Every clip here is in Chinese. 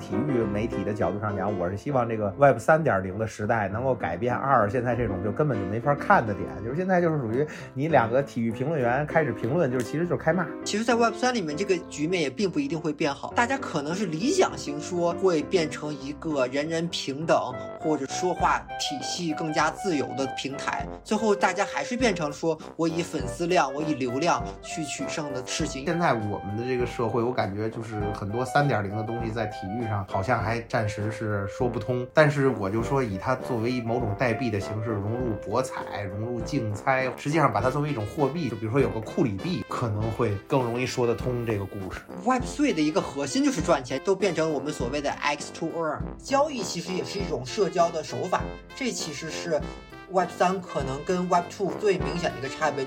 体育媒体的角度上讲，我是希望这个 Web 三点零的时代能够改变二现在这种就根本就没法看的点，就是现在就是属于你两个体育评论员开始评论，就是其实就是开骂。其实，在 Web 三里面，这个局面也并不一定会变好，大家可能是理想型说会变成一个人人平等或者说话体系更加自由的平台，最后大家还是变成说我以粉丝量、我以流量去取胜的事情。现在我们的这个社会，我感觉就是很多三点零的东西在体育上好像还暂时是说不通。但是我就说，以它作为某种代币的形式融入博彩、融入竞猜，实际上把它作为一种货币，就比如说有个库里币，可能会更容易说得通这个故事。Web Three 的一个核心就是赚钱，都变成我们所谓的 X to Earn 交易，其实也是一种社交的手法。这其实是 Web 三可能跟 Web Two 最明显的一个差别。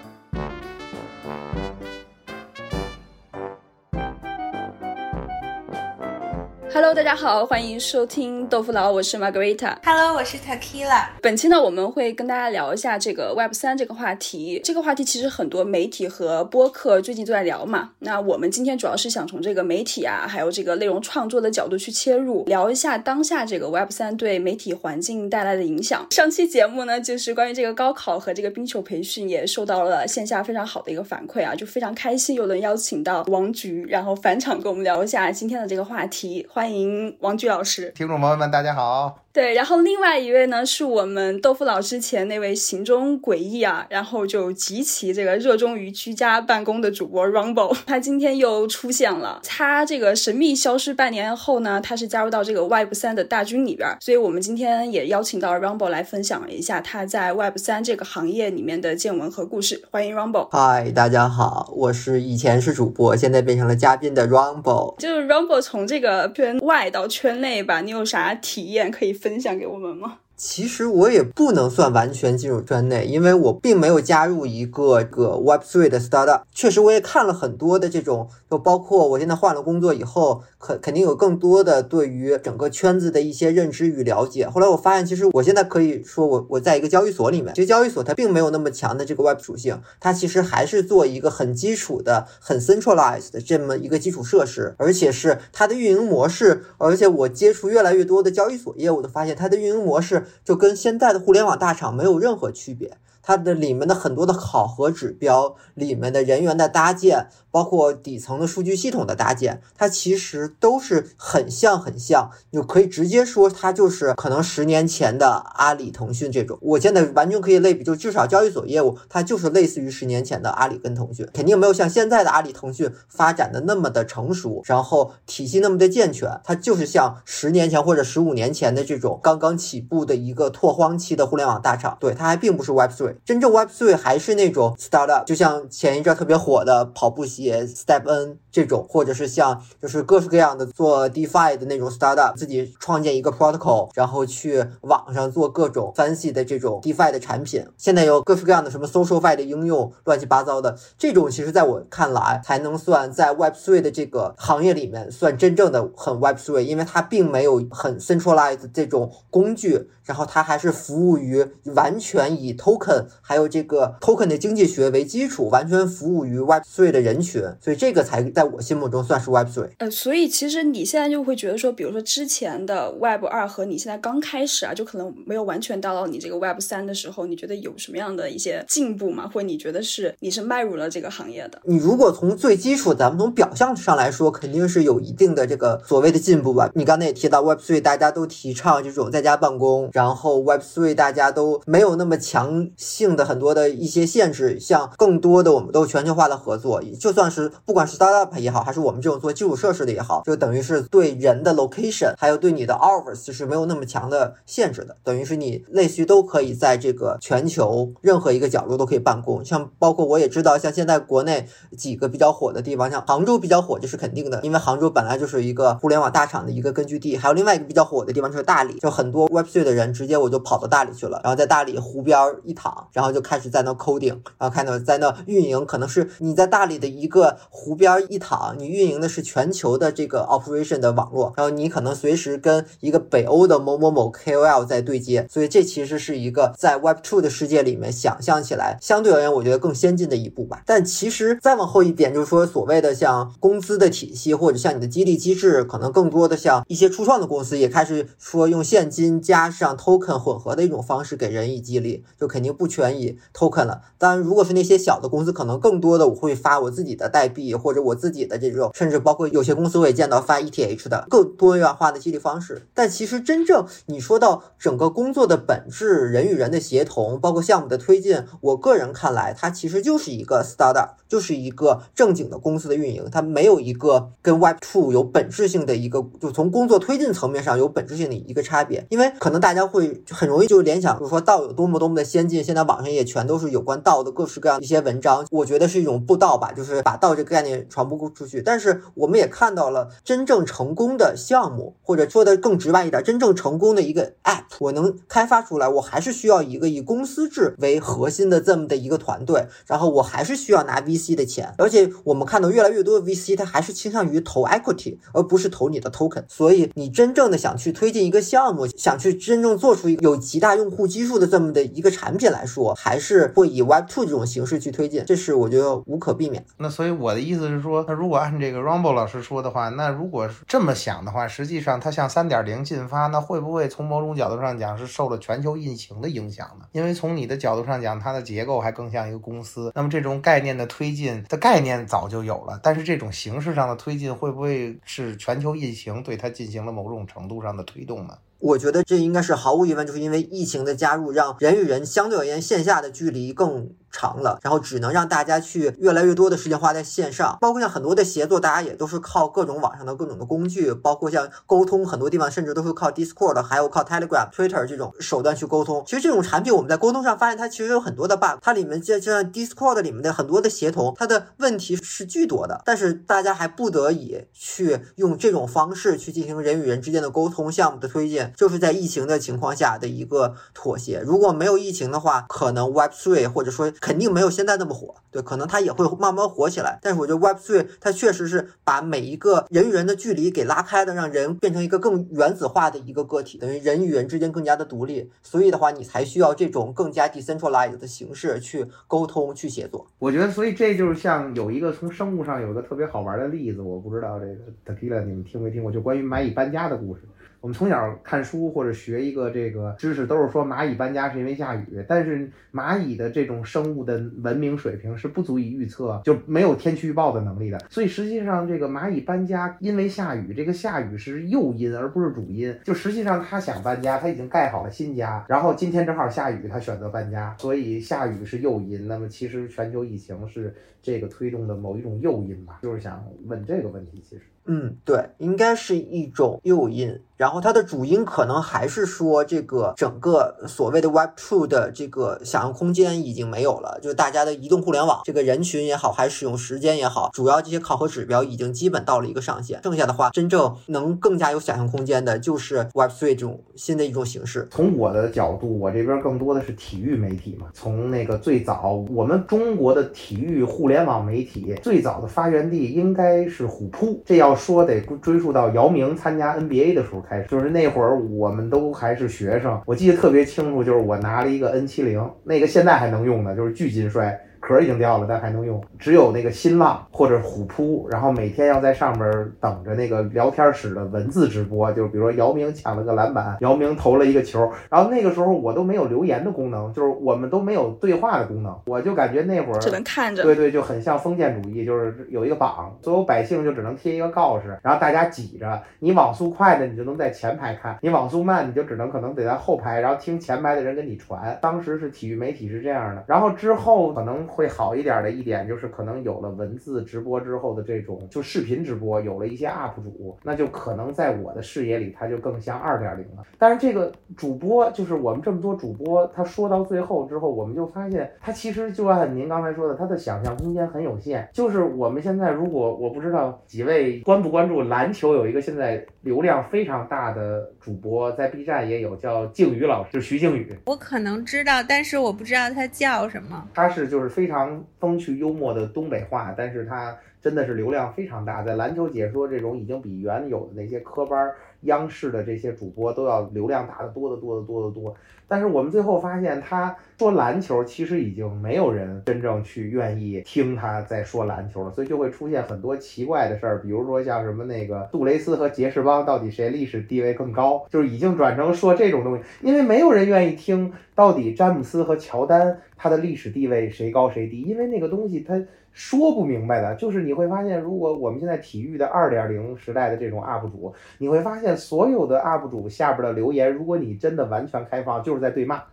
Hello，大家好，欢迎收听豆腐脑，我是 Margarita。Hello，我是 Tequila。本期呢，我们会跟大家聊一下这个 Web 三这个话题。这个话题其实很多媒体和播客最近都在聊嘛。那我们今天主要是想从这个媒体啊，还有这个内容创作的角度去切入，聊一下当下这个 Web 三对媒体环境带来的影响。上期节目呢，就是关于这个高考和这个冰球培训，也受到了线下非常好的一个反馈啊，就非常开心，又能邀请到王菊，然后返场跟我们聊一下今天的这个话题。欢欢迎王菊老师，听众朋友们，大家好。对，然后另外一位呢，是我们豆腐脑之前那位行踪诡异啊，然后就极其这个热衷于居家办公的主播 Rumble，他今天又出现了。他这个神秘消失半年后呢，他是加入到这个 Web 三的大军里边，所以我们今天也邀请到 Rumble 来分享一下他在 Web 三这个行业里面的见闻和故事。欢迎 Rumble。嗨，大家好，我是以前是主播，现在变成了嘉宾的 Rumble。就是 Rumble 从这个圈外到圈内吧，你有啥体验可以？分享给我们吗？其实我也不能算完全进入圈内，因为我并没有加入一个个 Web Three 的 startup。确实，我也看了很多的这种，就包括我现在换了工作以后，肯肯定有更多的对于整个圈子的一些认知与了解。后来我发现，其实我现在可以说，我我在一个交易所里面，其实交易所它并没有那么强的这个 Web 属性，它其实还是做一个很基础的、很 centralized 的这么一个基础设施，而且是它的运营模式。而且我接触越来越多的交易所业务，都发现它的运营模式。就跟现在的互联网大厂没有任何区别。它的里面的很多的考核指标，里面的人员的搭建，包括底层的数据系统的搭建，它其实都是很像很像，就可以直接说它就是可能十年前的阿里、腾讯这种。我现在完全可以类比，就至少交易所业务，它就是类似于十年前的阿里跟腾讯，肯定没有像现在的阿里、腾讯发展的那么的成熟，然后体系那么的健全。它就是像十年前或者十五年前的这种刚刚起步的一个拓荒期的互联网大厂。对，它还并不是 Web Three。真正 Web Three 还是那种 startup，就像前一阵特别火的跑步鞋 Step N 这种，或者是像就是各式各样的做 DeFi 的那种 startup，自己创建一个 protocol，然后去网上做各种 fancy 的这种 DeFi 的产品。现在有各式各样的什么 SocialFi 的应用，乱七八糟的这种，其实在我看来才能算在 Web Three 的这个行业里面算真正的很 Web Three，因为它并没有很 centralized 这种工具，然后它还是服务于完全以 token。还有这个 token 的经济学为基础，完全服务于 Web Three 的人群，所以这个才在我心目中算是 Web Three。呃，所以其实你现在就会觉得说，比如说之前的 Web 二和你现在刚开始啊，就可能没有完全达到你这个 Web 三的时候，你觉得有什么样的一些进步吗？或者你觉得是你是迈入了这个行业的？你如果从最基础，咱们从表象上来说，肯定是有一定的这个所谓的进步吧。你刚才也提到 Web Three，大家都提倡这种在家办公，然后 Web Three 大家都没有那么强性。的很多的一些限制，像更多的我们都全球化的合作，就算但是不管是 startup 也好，还是我们这种做基础设施的也好，就等于是对人的 location，还有对你的 hours 是没有那么强的限制的，等于是你类似于都可以在这个全球任何一个角落都可以办公。像包括我也知道，像现在国内几个比较火的地方，像杭州比较火，这是肯定的，因为杭州本来就是一个互联网大厂的一个根据地。还有另外一个比较火的地方就是大理，就很多 Web3 的人直接我就跑到大理去了，然后在大理湖边一躺，然后。然后就开始在那 coding，然后看到在那运营，可能是你在大理的一个湖边一躺，你运营的是全球的这个 operation 的网络，然后你可能随时跟一个北欧的某某某 KOL 在对接，所以这其实是一个在 Web Two 的世界里面想象起来相对而言，我觉得更先进的一步吧。但其实再往后一点，就是说所谓的像工资的体系，或者像你的激励机制，可能更多的像一些初创的公司也开始说用现金加上 token 混合的一种方式给人以激励，就肯定不全以 token 了。当然，如果是那些小的公司，可能更多的我会发我自己的代币，或者我自己的这种，甚至包括有些公司我也见到发 ETH 的更多元化的激励方式。但其实真正你说到整个工作的本质，人与人的协同，包括项目的推进，我个人看来，它其实就是一个 startup，就是一个正经的公司的运营，它没有一个跟 Web Two 有本质性的一个，就从工作推进层面上有本质性的一个差别。因为可能大家会很容易就联想，就是说道有多么多么的先进，现在网上也全都是有关道的各式各样一些文章，我觉得是一种布道吧，就是把道这个概念传播出去。但是我们也看到了真正成功的项目，或者说的更直白一点，真正成功的一个 App，我能开发出来，我还是需要一个以公司制为核心的这么的一个团队，然后我还是需要拿 VC 的钱，而且我们看到越来越多的 VC，它还是倾向于投 equity，而不是投你的 token。所以你真正的想去推进一个项目，想去真正做出一个有极大用户基数的这么的一个产品来说，还是会以 Web Two 这种形式去推进，这是我觉得无可避免。那所以我的意思是说，那如果按这个 Rumble 老师说的话，那如果这么想的话，实际上它向三点零进发，那会不会从某种角度上讲是受了全球疫情的影响呢？因为从你的角度上讲，它的结构还更像一个公司。那么这种概念的推进的概念早就有了，但是这种形式上的推进，会不会是全球疫情对它进行了某种程度上的推动呢？我觉得这应该是毫无疑问，就是因为疫情的加入，让人与人相对而言线下的距离更长了，然后只能让大家去越来越多的时间花在线上，包括像很多的协作，大家也都是靠各种网上的各种的工具，包括像沟通，很多地方甚至都是靠 Discord，还有靠 Telegram、Twitter 这种手段去沟通。其实这种产品我们在沟通上发现，它其实有很多的 bug，它里面就就像 Discord 里面的很多的协同，它的问题是巨多的，但是大家还不得已去用这种方式去进行人与人之间的沟通、项目的推进。就是在疫情的情况下的一个妥协。如果没有疫情的话，可能 Web Three 或者说肯定没有现在那么火。对，可能它也会慢慢火起来。但是我觉得 Web Three 它确实是把每一个人与人的距离给拉开的，让人变成一个更原子化的一个个体，等于人与人之间更加的独立。所以的话，你才需要这种更加 decentralized 的形式去沟通、去协作。我觉得，所以这就是像有一个从生物上有一个特别好玩的例子，我不知道这个 Takila 你们听没听过，就关于蚂蚁搬家的故事。我们从小看书或者学一个这个知识，都是说蚂蚁搬家是因为下雨，但是蚂蚁的这种生物的文明水平是不足以预测，就没有天气预报的能力的。所以实际上，这个蚂蚁搬家因为下雨，这个下雨是诱因而不是主因。就实际上它想搬家，它已经盖好了新家，然后今天正好下雨，它选择搬家，所以下雨是诱因。那么其实全球疫情是这个推动的某一种诱因吧？就是想问这个问题，其实。嗯，对，应该是一种诱因，然后它的主因可能还是说这个整个所谓的 Web Two 的这个想象空间已经没有了，就大家的移动互联网这个人群也好，还是使用时间也好，主要这些考核指标已经基本到了一个上限，剩下的话，真正能更加有想象空间的就是 Web Three 这种新的一种形式。从我的角度，我这边更多的是体育媒体嘛，从那个最早我们中国的体育互联网媒体最早的发源地应该是虎扑，这要。说得追溯到姚明参加 NBA 的时候开始，就是那会儿我们都还是学生，我记得特别清楚，就是我拿了一个 N 七零，那个现在还能用的，就是巨金摔。壳已经掉了，但还能用。只有那个新浪或者虎扑，然后每天要在上面等着那个聊天室的文字直播，就是比如说姚明抢了个篮板，姚明投了一个球，然后那个时候我都没有留言的功能，就是我们都没有对话的功能，我就感觉那会儿只能看着，对对，就很像封建主义，就是有一个榜，所有百姓就只能贴一个告示，然后大家挤着，你网速快的你就能在前排看，你网速慢你就只能可能得在后排，然后听前排的人跟你传。当时是体育媒体是这样的，然后之后可能。会好一点的一点就是，可能有了文字直播之后的这种，就视频直播，有了一些 UP 主，那就可能在我的视野里，它就更像二点零了。但是这个主播，就是我们这么多主播，他说到最后之后，我们就发现，他其实就按您刚才说的，他的想象空间很有限。就是我们现在，如果我不知道几位关不关注篮球，有一个现在流量非常大的主播，在 B 站也有叫靖宇老师，就徐靖宇。我可能知道，但是我不知道他叫什么。他是就是非。非常风趣幽默的东北话，但是它真的是流量非常大，在篮球解说这种已经比原有的那些科班儿央视的这些主播都要流量大得多得多得多得多。但是我们最后发现，他说篮球其实已经没有人真正去愿意听他在说篮球了，所以就会出现很多奇怪的事儿，比如说像什么那个杜蕾斯和杰士邦到底谁历史地位更高，就是已经转成说这种东西，因为没有人愿意听到底詹姆斯和乔丹他的历史地位谁高谁低，因为那个东西他。说不明白的，就是你会发现，如果我们现在体育的二点零时代的这种 UP 主，你会发现所有的 UP 主下边的留言，如果你真的完全开放，就是在对骂，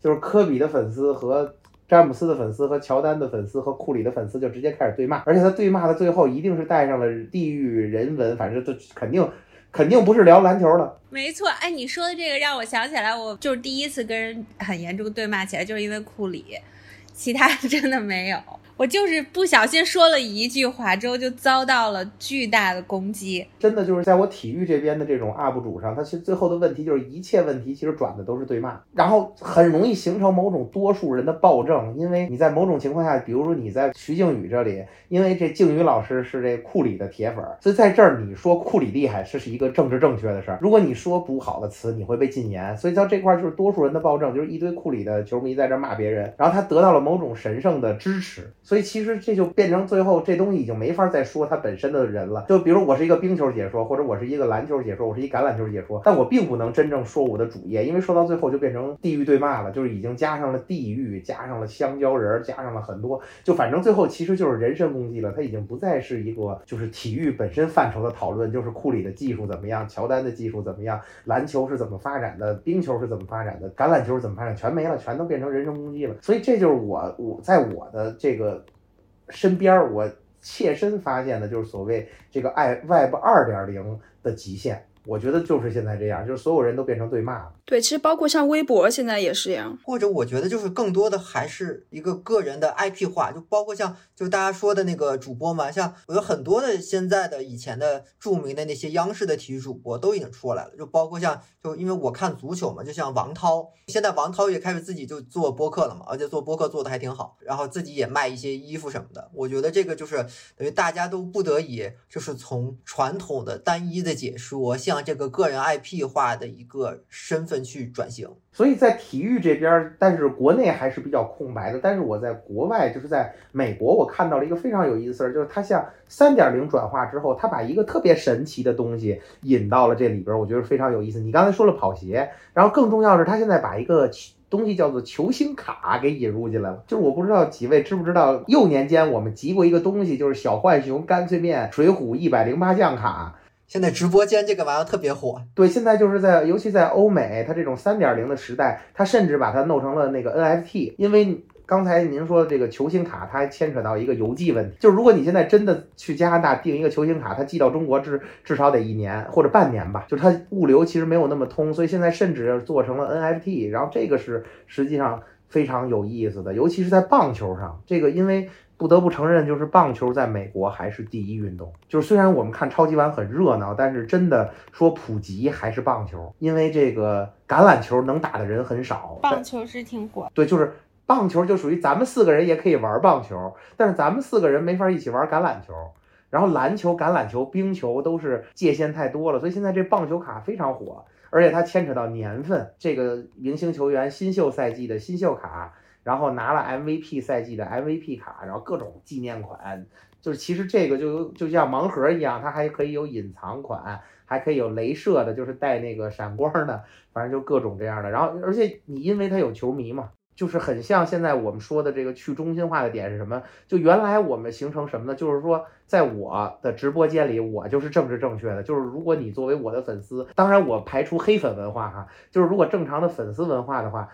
就是科比的粉丝和詹姆斯的粉丝和乔丹的粉丝和库里的粉丝就直接开始对骂，而且他对骂的最后一定是带上了地域人文，反正就肯定肯定不是聊篮球的。没错，哎，你说的这个让我想起来，我就是第一次跟人很严重对骂起来，就是因为库里，其他真的没有。我就是不小心说了一句话之后，就遭到了巨大的攻击。真的就是在我体育这边的这种 UP 主上，他其实最后的问题就是一切问题其实转的都是对骂，然后很容易形成某种多数人的暴政。因为你在某种情况下，比如说你在徐静宇这里，因为这静宇老师是这库里的铁粉，所以在这儿你说库里厉害，这是一个政治正确的事儿。如果你说不好的词，你会被禁言。所以到这块就是多数人的暴政，就是一堆库里的球迷在这骂别人，然后他得到了某种神圣的支持。所以其实这就变成最后这东西已经没法再说它本身的人了。就比如我是一个冰球解说，或者我是一个篮球解说，我是一橄榄球解说，但我并不能真正说我的主业，因为说到最后就变成地域对骂了，就是已经加上了地域，加上了香蕉人，加上了很多，就反正最后其实就是人身攻击了。它已经不再是一个就是体育本身范畴的讨论，就是库里的技术怎么样，乔丹的技术怎么样，篮球是怎么发展的，冰球是怎么发展的，橄榄球是怎么发展，全没了，全都变成人身攻击了。所以这就是我我在我的这个。身边我切身发现的就是所谓这个爱 Web 二点零的极限。我觉得就是现在这样，就是所有人都变成对骂了。对，其实包括像微博现在也是这样。或者我觉得就是更多的还是一个个人的 IP 化，就包括像就大家说的那个主播嘛，像有很多的现在的以前的著名的那些央视的体育主播都已经出来了，就包括像就因为我看足球嘛，就像王涛，现在王涛也开始自己就做播客了嘛，而且做播客做的还挺好，然后自己也卖一些衣服什么的。我觉得这个就是等于大家都不得已就是从传统的单一的解说向这个个人 IP 化的一个身份去转型，所以在体育这边，但是国内还是比较空白的。但是我在国外，就是在美国，我看到了一个非常有意思的事儿，就是它向三点零转化之后，它把一个特别神奇的东西引到了这里边儿，我觉得非常有意思。你刚才说了跑鞋，然后更重要的是，它现在把一个东西叫做球星卡给引入进来了。就是我不知道几位知不知道，幼年间我们集过一个东西，就是小浣熊干脆面水浒一百零八将卡。现在直播间这个玩意儿特别火，对，现在就是在，尤其在欧美，它这种三点零的时代，它甚至把它弄成了那个 NFT。因为刚才您说的这个球星卡，它还牵扯到一个邮寄问题，就是如果你现在真的去加拿大订一个球星卡，它寄到中国至至少得一年或者半年吧，就它物流其实没有那么通，所以现在甚至做成了 NFT。然后这个是实际上非常有意思的，尤其是在棒球上，这个因为。不得不承认，就是棒球在美国还是第一运动。就是虽然我们看超级碗很热闹，但是真的说普及还是棒球，因为这个橄榄球能打的人很少。棒球是挺火。对，就是棒球就属于咱们四个人也可以玩棒球，但是咱们四个人没法一起玩橄榄球。然后篮球、橄榄球、冰球都是界限太多了，所以现在这棒球卡非常火，而且它牵扯到年份，这个明星球员新秀赛季的新秀卡。然后拿了 MVP 赛季的 MVP 卡，然后各种纪念款，就是其实这个就就像盲盒一样，它还可以有隐藏款，还可以有镭射的，就是带那个闪光的，反正就各种这样的。然后而且你因为它有球迷嘛，就是很像现在我们说的这个去中心化的点是什么？就原来我们形成什么呢？就是说在我的直播间里，我就是政治正确的。就是如果你作为我的粉丝，当然我排除黑粉文化哈，就是如果正常的粉丝文化的话。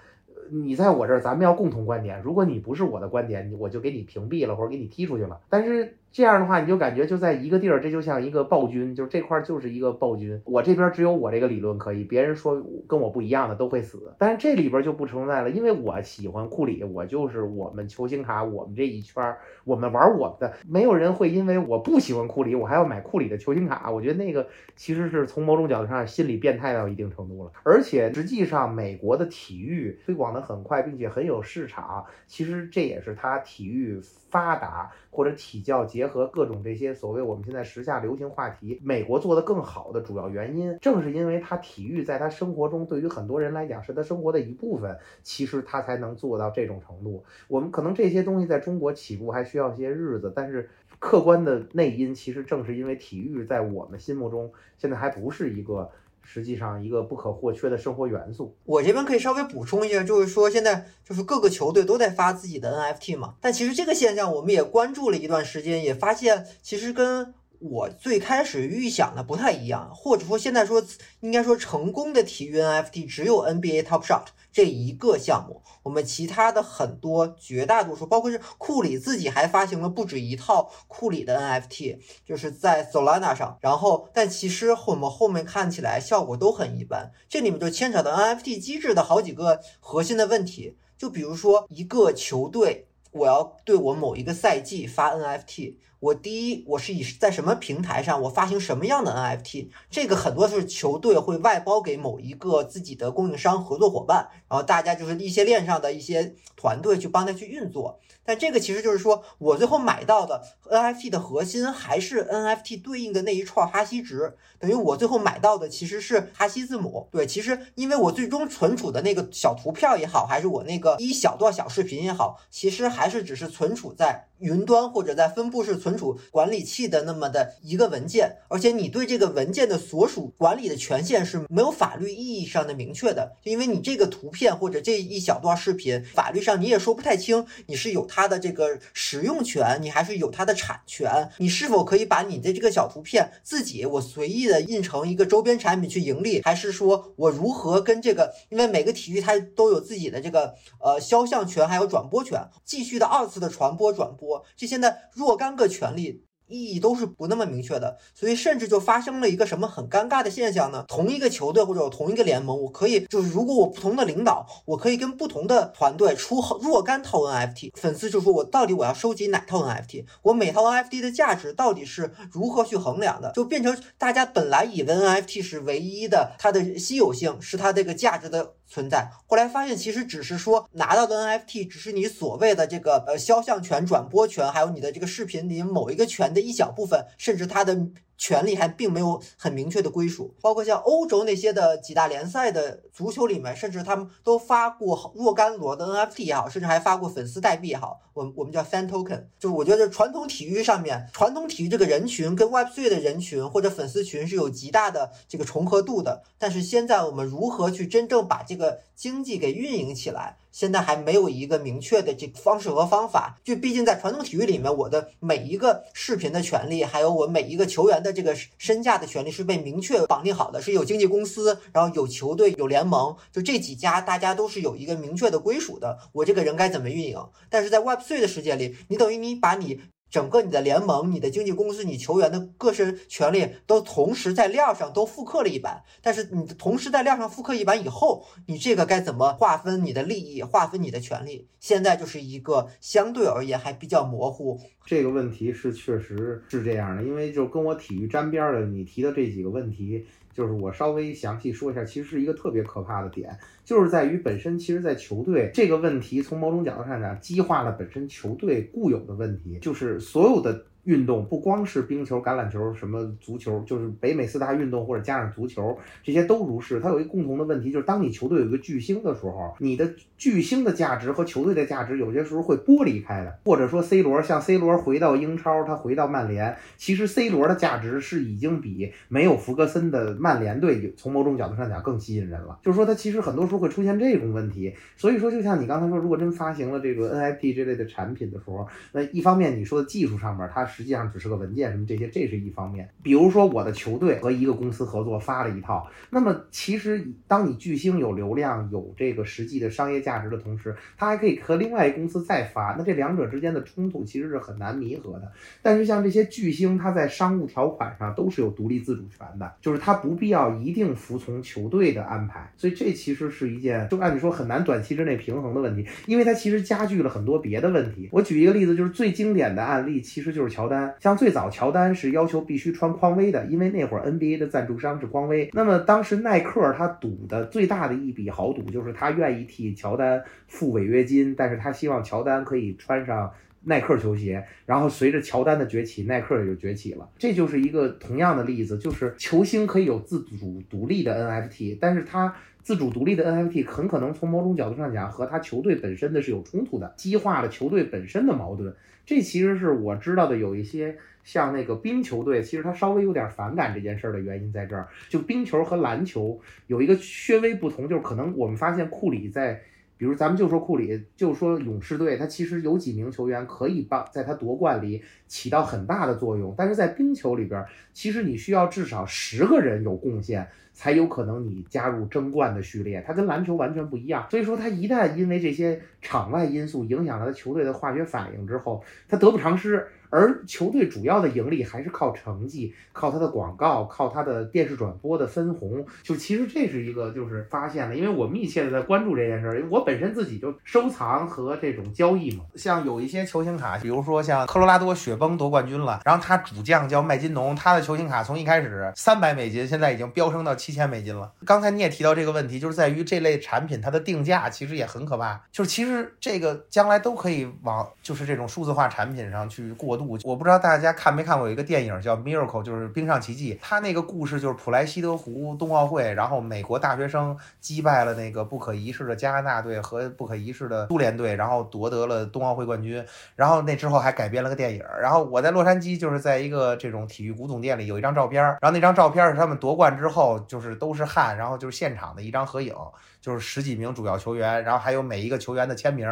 你在我这儿，咱们要共同观点。如果你不是我的观点，我就给你屏蔽了，或者给你踢出去了。但是这样的话，你就感觉就在一个地儿，这就像一个暴君，就是这块儿就是一个暴君。我这边只有我这个理论可以，别人说跟我不一样的都会死。但是这里边就不存在了，因为我喜欢库里，我就是我们球星卡，我们这一圈儿，我们玩我们的，没有人会因为我不喜欢库里，我还要买库里的球星卡。我觉得那个其实是从某种角度上心理变态到一定程度了。而且实际上，美国的体育推广的很快，并且很有市场，其实这也是它体育发达。或者体教结合各种这些所谓我们现在时下流行话题，美国做得更好的主要原因，正是因为他体育在他生活中对于很多人来讲是他生活的一部分，其实他才能做到这种程度。我们可能这些东西在中国起步还需要些日子，但是客观的内因其实正是因为体育在我们心目中现在还不是一个。实际上，一个不可或缺的生活元素。我这边可以稍微补充一下，就是说现在就是各个球队都在发自己的 NFT 嘛。但其实这个现象我们也关注了一段时间，也发现其实跟我最开始预想的不太一样，或者说现在说应该说成功的体育 NFT 只有 NBA Top Shot。这一个项目，我们其他的很多绝大多数，包括是库里自己还发行了不止一套库里的 NFT，就是在 Solana 上。然后，但其实我们后面看起来效果都很一般。这里面就牵扯到 NFT 机制的好几个核心的问题，就比如说一个球队，我要对我某一个赛季发 NFT。我第一，我是以在什么平台上，我发行什么样的 NFT，这个很多是球队会外包给某一个自己的供应商、合作伙伴，然后大家就是一些链上的一些团队去帮他去运作。但这个其实就是说我最后买到的 NFT 的核心还是 NFT 对应的那一串哈希值，等于我最后买到的其实是哈希字母。对，其实因为我最终存储的那个小图片也好，还是我那个一小段小视频也好，其实还是只是存储在。云端或者在分布式存存储管理器的那么的一个文件，而且你对这个文件的所属管理的权限是没有法律意义上的明确的，因为你这个图片或者这一小段视频，法律上你也说不太清，你是有它的这个使用权，你还是有它的产权，你是否可以把你的这个小图片自己我随意的印成一个周边产品去盈利，还是说我如何跟这个，因为每个体育它都有自己的这个呃肖像权还有转播权，继续的二次的传播转播。这些的若干个权权利。意义都是不那么明确的，所以甚至就发生了一个什么很尴尬的现象呢？同一个球队或者同一个联盟，我可以就是如果我不同的领导，我可以跟不同的团队出若干套 NFT，粉丝就说我到底我要收集哪套 NFT，我每套 NFT 的价值到底是如何去衡量的？就变成大家本来以为 NFT 是唯一的，它的稀有性是它这个价值的存在，后来发现其实只是说拿到的 NFT 只是你所谓的这个呃肖像权、转播权，还有你的这个视频里某一个权的。一小部分，甚至它的。权利还并没有很明确的归属，包括像欧洲那些的几大联赛的足球里面，甚至他们都发过若干罗的 NFT 也好，甚至还发过粉丝代币也好，我我们叫 fan token。就是我觉得传统体育上面，传统体育这个人群跟 Web3 的人群或者粉丝群是有极大的这个重合度的。但是现在我们如何去真正把这个经济给运营起来，现在还没有一个明确的这个方式和方法。就毕竟在传统体育里面，我的每一个视频的权利，还有我每一个球员的。这个身价的权利是被明确绑定好的，是有经纪公司，然后有球队，有联盟，就这几家，大家都是有一个明确的归属的。我这个人该怎么运营？但是在 Web3 的世界里，你等于你把你。整个你的联盟、你的经纪公司、你球员的个人权利都同时在链上都复刻了一版，但是你同时在链上复刻一版以后，你这个该怎么划分你的利益、划分你的权利？现在就是一个相对而言还比较模糊。这个问题是确实是这样的，因为就跟我体育沾边的，你提的这几个问题。就是我稍微详细说一下，其实是一个特别可怕的点，就是在于本身，其实，在球队这个问题，从某种角度上讲，激化了本身球队固有的问题，就是所有的。运动不光是冰球、橄榄球，什么足球，就是北美四大运动或者加上足球，这些都如是。它有一个共同的问题，就是当你球队有一个巨星的时候，你的巨星的价值和球队的价值有些时候会剥离开的。或者说，C 罗像 C 罗回到英超，他回到曼联，其实 C 罗的价值是已经比没有福格森的曼联队从某种角度上讲更吸引人了。就是说，他其实很多时候会出现这种问题。所以说，就像你刚才说，如果真发行了这个 NFT 这类的产品的时候，那一方面你说的技术上面它。实际上只是个文件什么这些，这是一方面。比如说我的球队和一个公司合作发了一套，那么其实当你巨星有流量、有这个实际的商业价值的同时，他还可以和另外一个公司再发，那这两者之间的冲突其实是很难弥合的。但是像这些巨星，他在商务条款上都是有独立自主权的，就是他不必要一定服从球队的安排，所以这其实是是一件就按理说很难短期之内平衡的问题，因为它其实加剧了很多别的问题。我举一个例子，就是最经典的案例其实就是乔丹，像最早乔丹是要求必须穿匡威的，因为那会儿 NBA 的赞助商是匡威。那么当时耐克他赌的最大的一笔豪赌就是他愿意替乔丹付违约金，但是他希望乔丹可以穿上。耐克球鞋，然后随着乔丹的崛起，耐克也就崛起了。这就是一个同样的例子，就是球星可以有自主独立的 NFT，但是他自主独立的 NFT 很可能从某种角度上讲和他球队本身的是有冲突的，激化了球队本身的矛盾。这其实是我知道的，有一些像那个冰球队，其实他稍微有点反感这件事儿的原因在这儿。就冰球和篮球有一个略微不同，就是可能我们发现库里在。比如咱们就说库里，就说勇士队，他其实有几名球员可以帮在他夺冠里起到很大的作用，但是在冰球里边，其实你需要至少十个人有贡献，才有可能你加入争冠的序列。它跟篮球完全不一样，所以说他一旦因为这些场外因素影响了他球队的化学反应之后，他得不偿失。而球队主要的盈利还是靠成绩，靠他的广告，靠他的电视转播的分红。就其实这是一个就是发现了，因为我密切的在关注这件事儿，因为我本身自己就收藏和这种交易嘛。像有一些球星卡，比如说像科罗拉多雪崩夺冠军了，然后他主将叫麦金农，他的球星卡从一开始三百美金，现在已经飙升到七千美金了。刚才你也提到这个问题，就是在于这类产品它的定价其实也很可怕，就是其实这个将来都可以往就是这种数字化产品上去过渡。我不知道大家看没看过有一个电影叫《Miracle》，就是冰上奇迹。他那个故事就是普莱西德湖冬奥会，然后美国大学生击败了那个不可一世的加拿大队和不可一世的苏联队，然后夺得了冬奥会冠军。然后那之后还改编了个电影。然后我在洛杉矶就是在一个这种体育古董店里有一张照片，然后那张照片是他们夺冠之后就是都是汗，然后就是现场的一张合影，就是十几名主要球员，然后还有每一个球员的签名。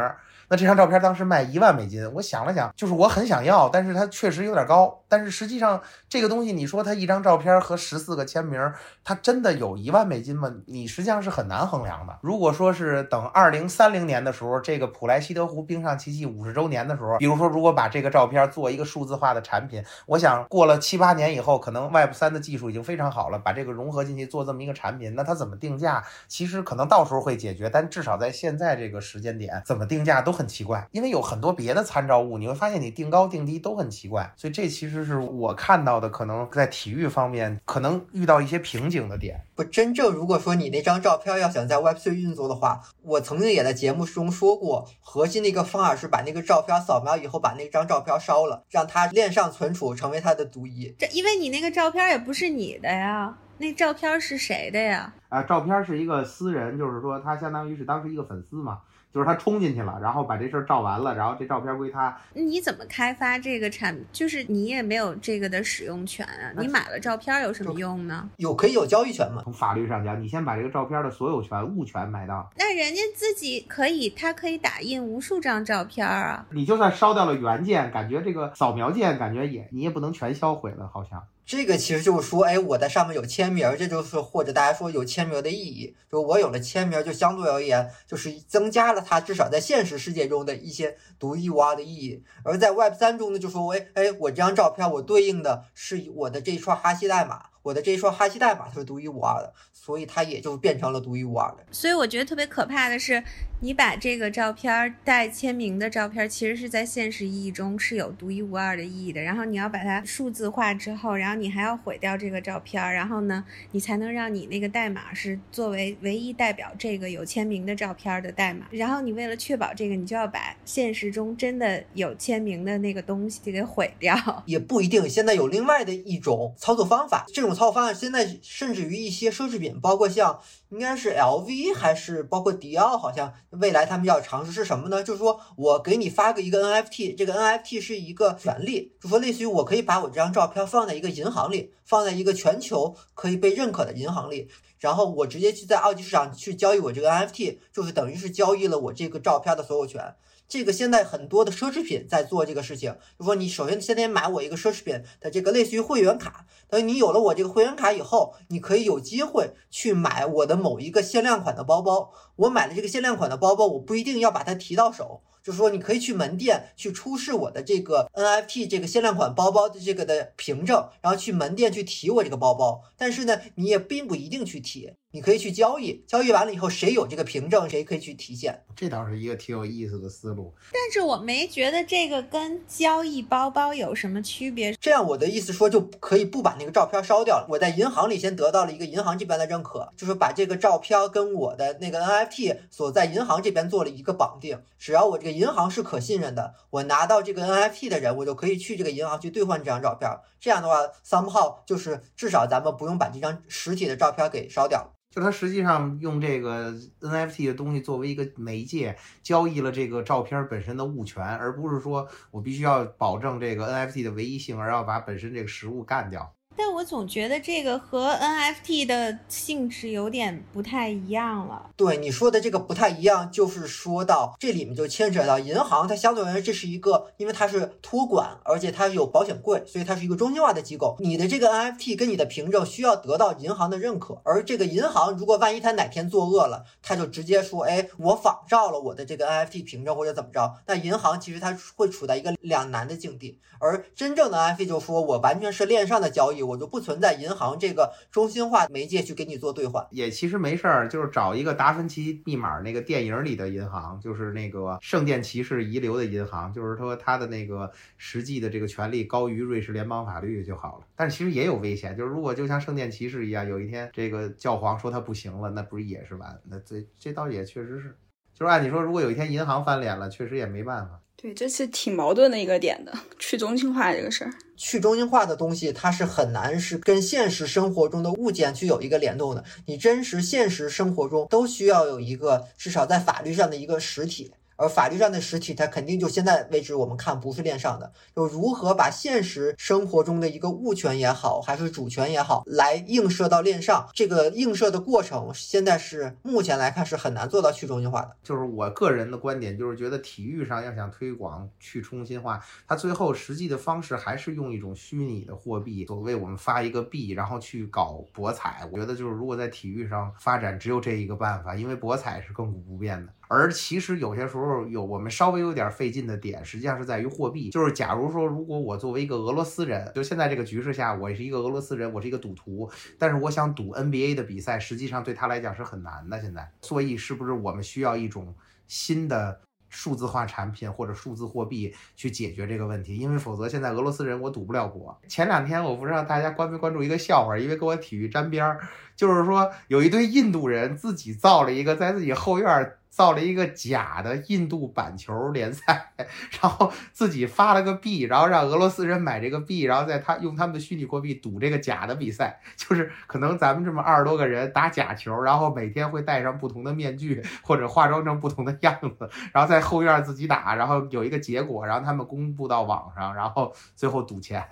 那这张照片当时卖一万美金，我想了想，就是我很想要，但是它确实有点高。但是实际上这个东西，你说它一张照片和十四个签名，它真的有一万美金吗？你实际上是很难衡量的。如果说是等二零三零年的时候，这个普莱西德湖冰上奇迹五十周年的时候，比如说如果把这个照片做一个数字化的产品，我想过了七八年以后，可能 Web 三的技术已经非常好了，把这个融合进去做这么一个产品，那它怎么定价？其实可能到时候会解决，但至少在现在这个时间点，怎么定价都。很奇怪，因为有很多别的参照物，你会发现你定高定低都很奇怪，所以这其实是我看到的可能在体育方面可能遇到一些瓶颈的点。不，真正如果说你那张照片要想在 Web3 运作的话，我曾经也在节目中说过，核心的一个方法是把那个照片扫描以后，把那张照片烧了，让它链上存储，成为它的独一。这因为你那个照片也不是你的呀，那照片是谁的呀？啊，照片是一个私人，就是说他相当于是当时一个粉丝嘛。就是他冲进去了，然后把这事儿照完了，然后这照片归他。你怎么开发这个产？就是你也没有这个的使用权啊！你买了照片有什么用呢？有可以有交易权吗？从法律上讲，你先把这个照片的所有权、物权买到。那人家自己可以，他可以打印无数张照片啊。你就算烧掉了原件，感觉这个扫描件感觉也你也不能全销毁了，好像。这个其实就是说，哎，我在上面有签名，这就是或者大家说有签名的意义，就我有了签名，就相对而言就是增加了它至少在现实世界中的一些独一无二的意义。而在 Web 三中呢，就说，哎哎，我这张照片我对应的是我的这一串哈希代码。我的这一双哈希代码它是独一无二的，所以它也就变成了独一无二的。所以我觉得特别可怕的是，你把这个照片带签名的照片，其实是在现实意义中是有独一无二的意义的。然后你要把它数字化之后，然后你还要毁掉这个照片，然后呢，你才能让你那个代码是作为唯一代表这个有签名的照片的代码。然后你为了确保这个，你就要把现实中真的有签名的那个东西给毁掉。也不一定，现在有另外的一种操作方法，这种。操作方案现在甚至于一些奢侈品，包括像应该是 LV 还是包括迪奥，好像未来他们要尝试是什么呢？就是说我给你发个一个 NFT，这个 NFT 是一个权利，就说类似于我可以把我这张照片放在一个银行里，放在一个全球可以被认可的银行里，然后我直接去在二级市场去交易我这个 NFT，就是等于是交易了我这个照片的所有权。这个现在很多的奢侈品在做这个事情，就说你首先先得买我一个奢侈品的这个类似于会员卡，等于你有了我这个会员卡以后，你可以有机会去买我的某一个限量款的包包。我买了这个限量款的包包，我不一定要把它提到手。就是说，你可以去门店去出示我的这个 NFT 这个限量款包包的这个的凭证，然后去门店去提我这个包包。但是呢，你也并不一定去提，你可以去交易，交易完了以后，谁有这个凭证，谁可以去提现。这倒是一个挺有意思的思路。但是我没觉得这个跟交易包包有什么区别。这样我的意思说，就可以不把那个照片烧掉了。我在银行里先得到了一个银行这边的认可，就是把这个照片跟我的那个 NFT 所在银行这边做了一个绑定。只要我这个银行是可信任的，我拿到这个 NFT 的人，我就可以去这个银行去兑换这张照片。这样的话，somehow 就是至少咱们不用把这张实体的照片给烧掉。就他实际上用这个 NFT 的东西作为一个媒介，交易了这个照片本身的物权，而不是说我必须要保证这个 NFT 的唯一性，而要把本身这个实物干掉。但我总觉得这个和 NFT 的性质有点不太一样了。对你说的这个不太一样，就是说到这里面就牵扯到银行，它相对而言这是一个，因为它是托管，而且它有保险柜，所以它是一个中心化的机构。你的这个 NFT 跟你的凭证需要得到银行的认可，而这个银行如果万一它哪天作恶了，它就直接说，哎，我仿照了我的这个 NFT 凭证或者怎么着，那银行其实它会处在一个两难的境地。而真正的 NFT 就说我完全是链上的交易。我就不存在银行这个中心化媒介去给你做兑换，也其实没事儿，就是找一个达芬奇密码那个电影里的银行，就是那个圣殿骑士遗留的银行，就是说他的那个实际的这个权利高于瑞士联邦法律就好了。但是其实也有危险，就是如果就像圣殿骑士一样，有一天这个教皇说他不行了，那不是也是完？那这这倒也确实是，就是按你说，如果有一天银行翻脸了，确实也没办法。对，这是挺矛盾的一个点的，去中心化这个事儿。去中心化的东西，它是很难是跟现实生活中的物件去有一个联动的。你真实现实生活中都需要有一个至少在法律上的一个实体。而法律上的实体，它肯定就现在为止我们看不是链上的，就如何把现实生活中的一个物权也好，还是主权也好，来映射到链上，这个映射的过程，现在是目前来看是很难做到去中心化的。就是我个人的观点，就是觉得体育上要想推广去中心化，它最后实际的方式还是用一种虚拟的货币，所谓我们发一个币，然后去搞博彩。我觉得就是如果在体育上发展，只有这一个办法，因为博彩是亘古不变的。而其实有些时候有我们稍微有点费劲的点，实际上是在于货币。就是假如说，如果我作为一个俄罗斯人，就现在这个局势下，我是一个俄罗斯人，我是一个赌徒，但是我想赌 NBA 的比赛，实际上对他来讲是很难的。现在，所以是不是我们需要一种新的数字化产品或者数字货币去解决这个问题？因为否则现在俄罗斯人我赌不了博。前两天我不知道大家关没关注一个笑话，因为跟我体育沾边儿，就是说有一堆印度人自己造了一个在自己后院。造了一个假的印度板球联赛，然后自己发了个币，然后让俄罗斯人买这个币，然后在他用他们的虚拟货币赌这个假的比赛，就是可能咱们这么二十多个人打假球，然后每天会戴上不同的面具或者化妆成不同的样子，然后在后院自己打，然后有一个结果，然后他们公布到网上，然后最后赌钱，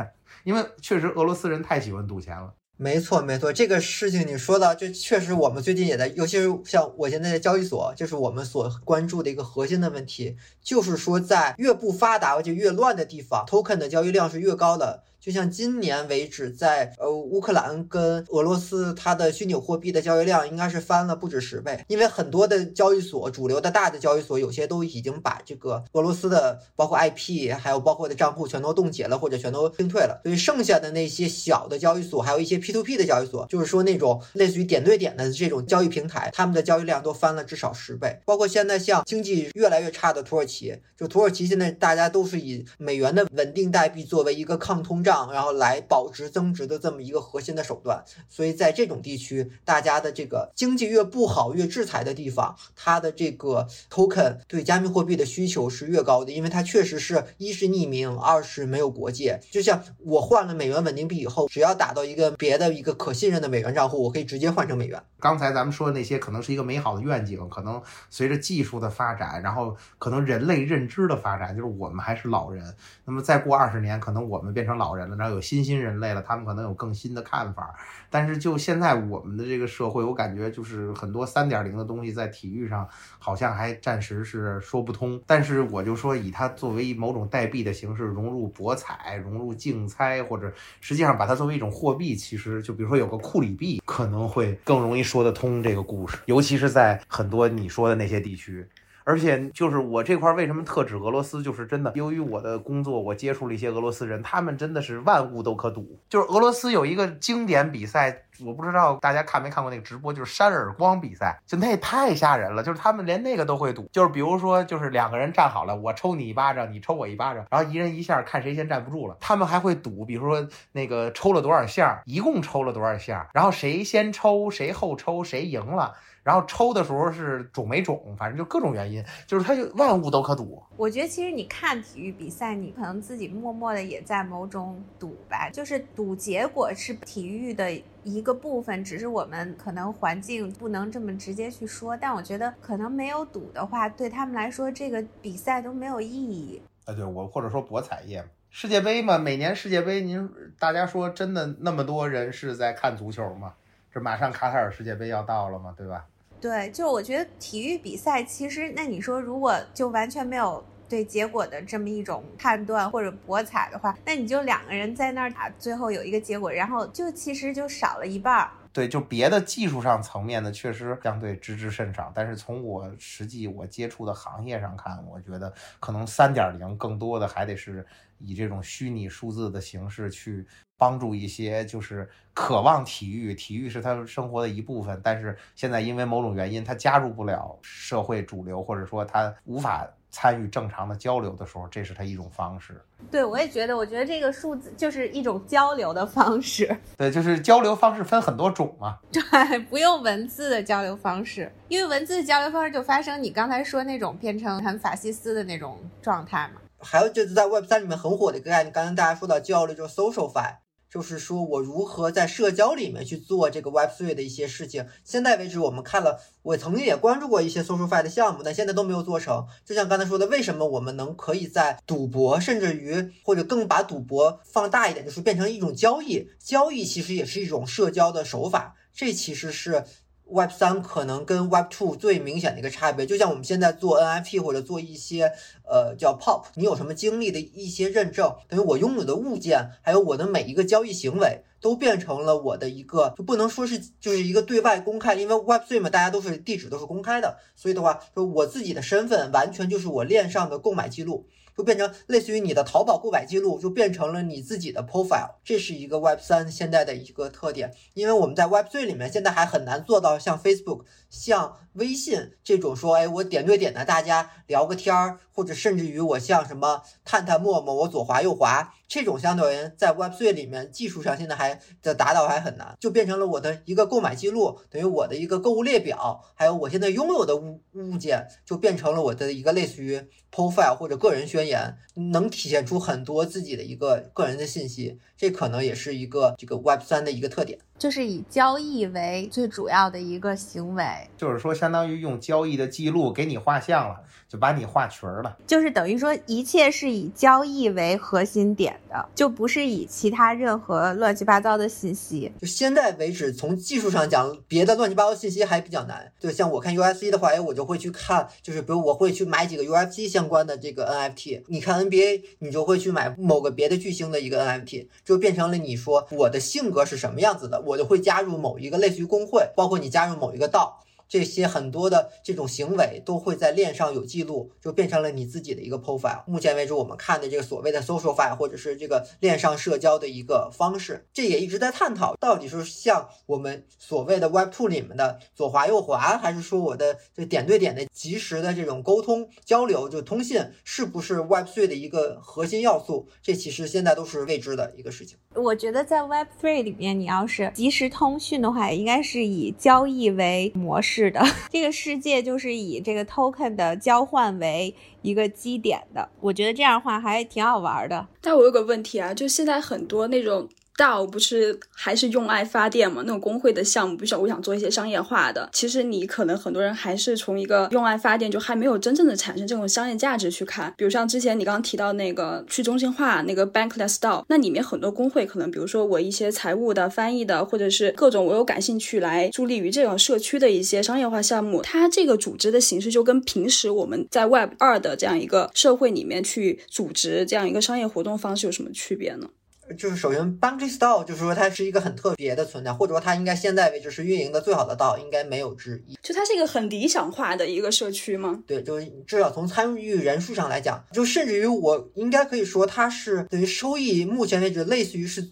因为确实俄罗斯人太喜欢赌钱了。没错，没错，这个事情你说的，就确实我们最近也在，尤其是像我现在在交易所，就是我们所关注的一个核心的问题，就是说在越不发达而且越乱的地方，token 的交易量是越高的。就像今年为止，在呃乌克兰跟俄罗斯，它的虚拟货币的交易量应该是翻了不止十倍，因为很多的交易所，主流的大的交易所，有些都已经把这个俄罗斯的包括 IP，还有包括的账户全都冻结了，或者全都清退了，所以剩下的那些小的交易所，还有一些 P2P 的交易所，就是说那种类似于点对点的这种交易平台，他们的交易量都翻了至少十倍。包括现在像经济越来越差的土耳其，就土耳其现在大家都是以美元的稳定代币作为一个抗通胀。然后来保值增值的这么一个核心的手段，所以在这种地区，大家的这个经济越不好越制裁的地方，它的这个 token 对加密货币的需求是越高的，因为它确实是一是匿名，二是没有国界。就像我换了美元稳定币以后，只要打到一个别的一个可信任的美元账户，我可以直接换成美元。刚才咱们说的那些可能是一个美好的愿景，可能随着技术的发展，然后可能人类认知的发展，就是我们还是老人，那么再过二十年，可能我们变成老人。人了，然后有新兴人类了，他们可能有更新的看法。但是就现在我们的这个社会，我感觉就是很多三点零的东西在体育上好像还暂时是说不通。但是我就说，以它作为某种代币的形式融入博彩、融入竞猜，或者实际上把它作为一种货币，其实就比如说有个库里币，可能会更容易说得通这个故事，尤其是在很多你说的那些地区。而且就是我这块为什么特指俄罗斯，就是真的，由于我的工作，我接触了一些俄罗斯人，他们真的是万物都可赌。就是俄罗斯有一个经典比赛，我不知道大家看没看过那个直播，就是扇耳光比赛，就那太吓人了，就是他们连那个都会赌。就是比如说，就是两个人站好了，我抽你一巴掌，你抽我一巴掌，然后一人一下，看谁先站不住了。他们还会赌，比如说那个抽了多少下，一共抽了多少下，然后谁先抽，谁后抽，谁赢了。然后抽的时候是肿没肿，反正就各种原因，就是它就万物都可赌。我觉得其实你看体育比赛，你可能自己默默的也在某种赌吧，就是赌结果是体育的一个部分，只是我们可能环境不能这么直接去说。但我觉得可能没有赌的话，对他们来说这个比赛都没有意义。啊，对我或者说博彩业，世界杯嘛，每年世界杯，您大家说真的那么多人是在看足球吗？这马上卡塔尔世界杯要到了嘛，对吧？对，就我觉得体育比赛其实，那你说如果就完全没有对结果的这么一种判断或者博彩的话，那你就两个人在那儿打，最后有一个结果，然后就其实就少了一半儿。对，就别的技术上层面的确实相对知之甚少，但是从我实际我接触的行业上看，我觉得可能三点零更多的还得是以这种虚拟数字的形式去。帮助一些就是渴望体育，体育是他生活的一部分，但是现在因为某种原因，他加入不了社会主流，或者说他无法参与正常的交流的时候，这是他一种方式。对，我也觉得，我觉得这个数字就是一种交流的方式。对，就是交流方式分很多种嘛。对，不用文字的交流方式，因为文字交流方式就发生你刚才说那种变成很法西斯的那种状态嘛。还有就是在 Web 三里面很火的一个概念，刚才大家说到交流，就是 social fi。就是说我如何在社交里面去做这个 Web3 的一些事情。现在为止，我们看了，我曾经也关注过一些 SocialFi 的项目，但现在都没有做成。就像刚才说的，为什么我们能可以在赌博，甚至于或者更把赌博放大一点，就是变成一种交易？交易其实也是一种社交的手法。这其实是。Web 三可能跟 Web two 最明显的一个差别，就像我们现在做 NFT 或者做一些呃叫 Pop，你有什么经历的一些认证，等于我拥有的物件，还有我的每一个交易行为，都变成了我的一个，就不能说是就是一个对外公开，因为 Web three 嘛，大家都是地址都是公开的，所以的话，说我自己的身份完全就是我链上的购买记录。就变成类似于你的淘宝购买记录，就变成了你自己的 profile，这是一个 Web 三现在的一个特点。因为我们在 Web three 里面现在还很难做到像 Facebook、像微信这种说，哎，我点对点的大家聊个天儿，或者甚至于我像什么探探、陌陌，我左滑右滑，这种相对而言在 Web 3里面技术上现在还的达到还很难，就变成了我的一个购买记录，等于我的一个购物列表，还有我现在拥有的物物件，就变成了我的一个类似于 profile 或者个人宣。言能体现出很多自己的一个个人的信息，这可能也是一个这个 Web 三的一个特点。就是以交易为最主要的一个行为，就是说，相当于用交易的记录给你画像了，就把你画群了，就是等于说一切是以交易为核心点的，就不是以其他任何乱七八糟的信息。就现在为止，从技术上讲，别的乱七八糟信息还比较难。就像我看 UFC 的话，哎，我就会去看，就是比如我会去买几个 UFC 相关的这个 NFT。你看 NBA，你就会去买某个别的巨星的一个 NFT，就变成了你说我的性格是什么样子的。我就会加入某一个类似于工会，包括你加入某一个道。这些很多的这种行为都会在链上有记录，就变成了你自己的一个 profile。目前为止，我们看的这个所谓的 social file，或者是这个链上社交的一个方式，这也一直在探讨，到底是像我们所谓的 Web two 里面的左滑右滑，还是说我的这点对点的及时的这种沟通交流，就通信，是不是 Web three 的一个核心要素？这其实现在都是未知的一个事情。我觉得在 Web three 里面，你要是即时通讯的话，也应该是以交易为模式。的，这个世界就是以这个 token 的交换为一个基点的。我觉得这样的话还挺好玩的。但我有个问题啊，就现在很多那种道不是还是用爱发电嘛？那种工会的项目，比如说我想做一些商业化的，其实你可能很多人还是从一个用爱发电，就还没有真正的产生这种商业价值去看。比如像之前你刚刚提到那个去中心化那个 Bankless DAO，那里面很多工会可能，比如说我一些财务的、翻译的，或者是各种我有感兴趣来助力于这种社区的一些商业化项目，它这个组织的形式就跟平时我们在 Web 二的这样一个社会里面去组织这样一个商业活动方式有什么区别呢？就是首先 b a n k y Store 就是说它是一个很特别的存在，或者说它应该现在为止是运营的最好的道，应该没有之一。就它是一个很理想化的一个社区吗？对，就是至少从参与人数上来讲，就甚至于我应该可以说它是对于收益目前为止类似于是，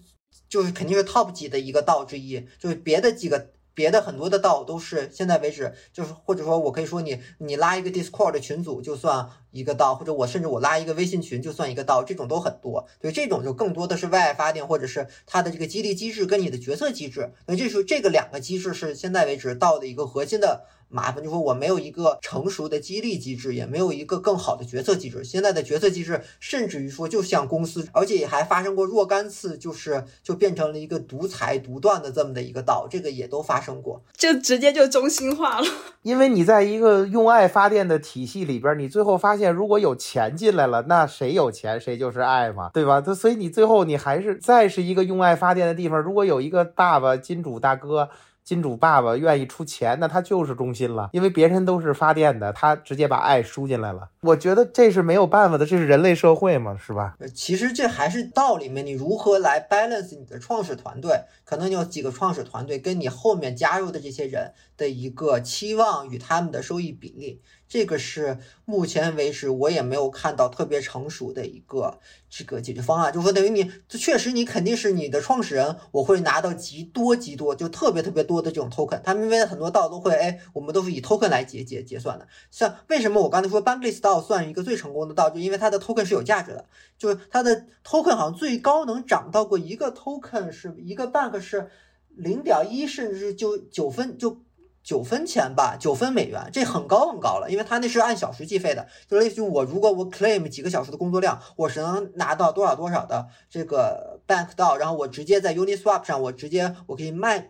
就是肯定是 top 级的一个道之一，就是别的几个。别的很多的道都是现在为止，就是或者说我可以说你你拉一个 Discord 群组就算一个道，或者我甚至我拉一个微信群就算一个道，这种都很多。对，这种就更多的是外发电，或者是它的这个激励机制跟你的决策机制。那这是这个两个机制是现在为止道的一个核心的。麻烦就说我没有一个成熟的激励机制，也没有一个更好的决策机制。现在的决策机制，甚至于说就像公司，而且也还发生过若干次，就是就变成了一个独裁独断的这么的一个道，这个也都发生过，就直接就中心化了。因为你在一个用爱发电的体系里边，你最后发现，如果有钱进来了，那谁有钱谁就是爱嘛，对吧？所以你最后你还是再是一个用爱发电的地方。如果有一个爸爸金主大哥。金主爸爸愿意出钱，那他就是中心了，因为别人都是发电的，他直接把爱输进来了。我觉得这是没有办法的，这是人类社会嘛，是吧？其实这还是道里面，你如何来 balance 你的创始团队，可能你有几个创始团队跟你后面加入的这些人的一个期望与他们的收益比例。这个是目前为止我也没有看到特别成熟的一个这个解决方案，就说等于你确实你肯定是你的创始人，我会拿到极多极多，就特别特别多的这种 token。他们因为很多道都会，哎，我们都是以 token 来结结结算的。像为什么我刚才说 Bankless 道算一个最成功的道，就因为它的 token 是有价值的，就是它的 token 好像最高能涨到过一个 token 是一个 bank 是零点一，甚至就九分就。九分钱吧，九分美元，这很高很高了，因为它那是按小时计费的，就类似于我如果我 claim 几个小时的工作量，我是能拿到多少多少的这个 bank 到，然后我直接在 Uniswap 上，我直接我可以卖，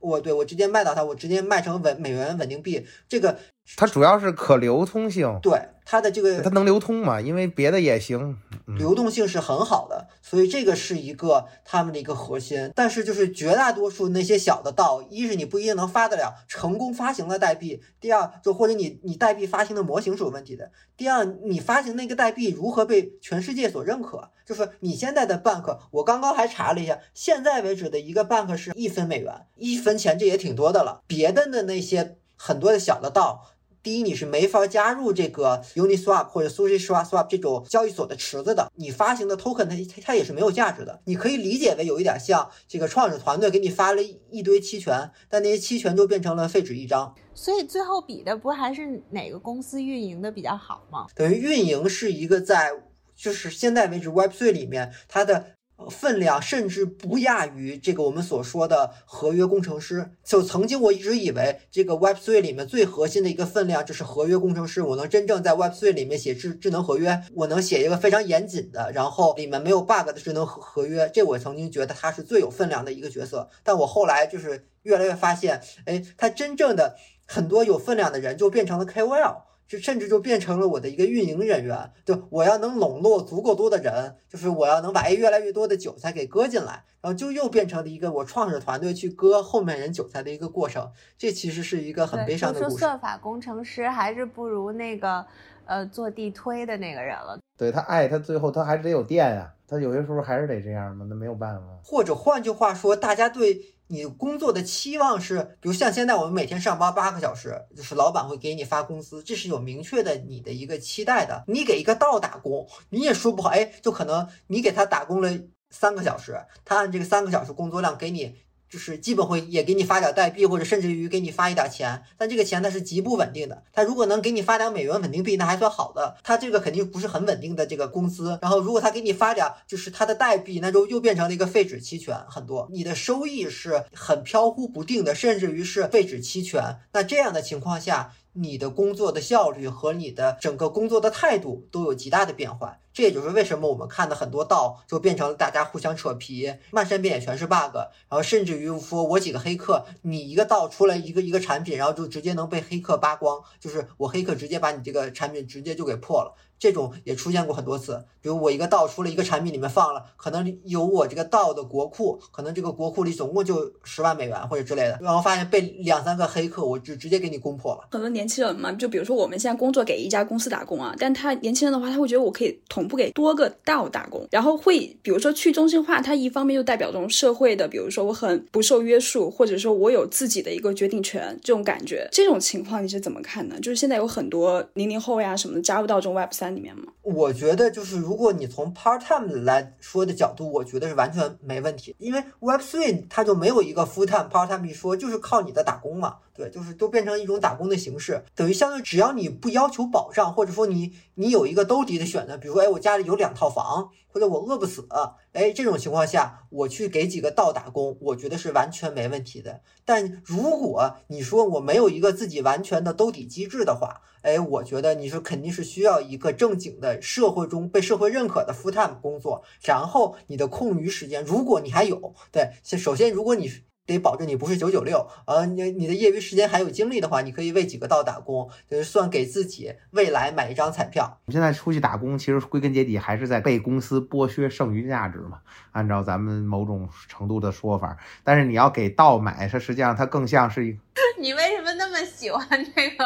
我对我直接卖到它，我直接卖成稳美元稳定币，这个。它主要是可流通性，对它的这个它能流通嘛？因为别的也行，流动性是很好的，所以这个是一个他们的一个核心。但是就是绝大多数那些小的道，一是你不一定能发得了成功发行的代币，第二就或者你你代币发行的模型是有问题的，第二你发行那个代币如何被全世界所认可？就是你现在的 bank，我刚刚还查了一下，现在为止的一个 bank 是一分美元，一分钱这也挺多的了。别的的那些很多的小的道。第一，你是没法加入这个 Uniswap 或者 SushiSwap 这种交易所的池子的。你发行的 token 它它也是没有价值的。你可以理解为有一点像这个创始团队给你发了一堆期权，但那些期权就变成了废纸一张。所以最后比的不还是哪个公司运营的比较好吗？等于运营是一个在就是现在为止 Web3 里面它的。分量甚至不亚于这个我们所说的合约工程师。就曾经我一直以为，这个 Web3 里面最核心的一个分量就是合约工程师。我能真正在 Web3 里面写智智能合约，我能写一个非常严谨的，然后里面没有 bug 的智能合合约。这我曾经觉得他是最有分量的一个角色。但我后来就是越来越发现，哎，他真正的很多有分量的人就变成了 KOL。就甚至就变成了我的一个运营人员，就我要能笼络足够多的人，就是我要能把越来越多的韭菜给割进来，然后就又变成了一个我创始团队去割后面人韭菜的一个过程。这其实是一个很悲伤的故事。说算法工程师还是不如那个呃做地推的那个人了。对他爱他最后他还是得有电呀，他有些时候还是得这样嘛，那没有办法。或者换句话说，大家对。你工作的期望是，比如像现在我们每天上班八个小时，就是老板会给你发工资，这是有明确的你的一个期待的。你给一个道打工，你也说不好，哎，就可能你给他打工了三个小时，他按这个三个小时工作量给你。就是基本会也给你发点代币，或者甚至于给你发一点钱，但这个钱它是极不稳定的。他如果能给你发点美元稳定币，那还算好的。他这个肯定不是很稳定的这个工资。然后如果他给你发点就是他的代币，那就又变成了一个废纸期权，很多你的收益是很飘忽不定的，甚至于是废纸期权。那这样的情况下，你的工作的效率和你的整个工作的态度都有极大的变化。这也就是为什么我们看的很多道就变成了大家互相扯皮，漫山遍野全是 bug，然后甚至于说我几个黑客，你一个道出来一个一个产品，然后就直接能被黑客扒光，就是我黑客直接把你这个产品直接就给破了。这种也出现过很多次，比如我一个道出了一个产品，里面放了可能有我这个道的国库，可能这个国库里总共就十万美元或者之类的，然后发现被两三个黑客，我就直接给你攻破了。很多年轻人嘛，就比如说我们现在工作给一家公司打工啊，但他年轻人的话，他会觉得我可以同步给多个道打工，然后会比如说去中心化，它一方面就代表这种社会的，比如说我很不受约束，或者说我有自己的一个决定权这种感觉，这种情况你是怎么看呢？就是现在有很多零零后呀什么的加入到这种 Web 三里面吗。我觉得就是，如果你从 part time 来说的角度，我觉得是完全没问题，因为 Web three 它就没有一个 full time part time 一说，就是靠你的打工嘛，对，就是都变成一种打工的形式，等于相当于只要你不要求保障，或者说你你有一个兜底的选择，比如说，哎，我家里有两套房，或者我饿不死，哎，这种情况下，我去给几个倒打工，我觉得是完全没问题的。但如果你说我没有一个自己完全的兜底机制的话，哎，我觉得你是肯定是需要一个正经的社会中被社会认可的 full time 工作，然后你的空余时间，如果你还有，对，先首先如果你得保证你不是九九六，呃，你你的业余时间还有精力的话，你可以为几个道打工，就是算给自己未来买一张彩票。我们现在出去打工，其实归根结底还是在被公司剥削剩余价值嘛，按照咱们某种程度的说法。但是你要给道买，它实际上它更像是一。你为什么那么喜欢这个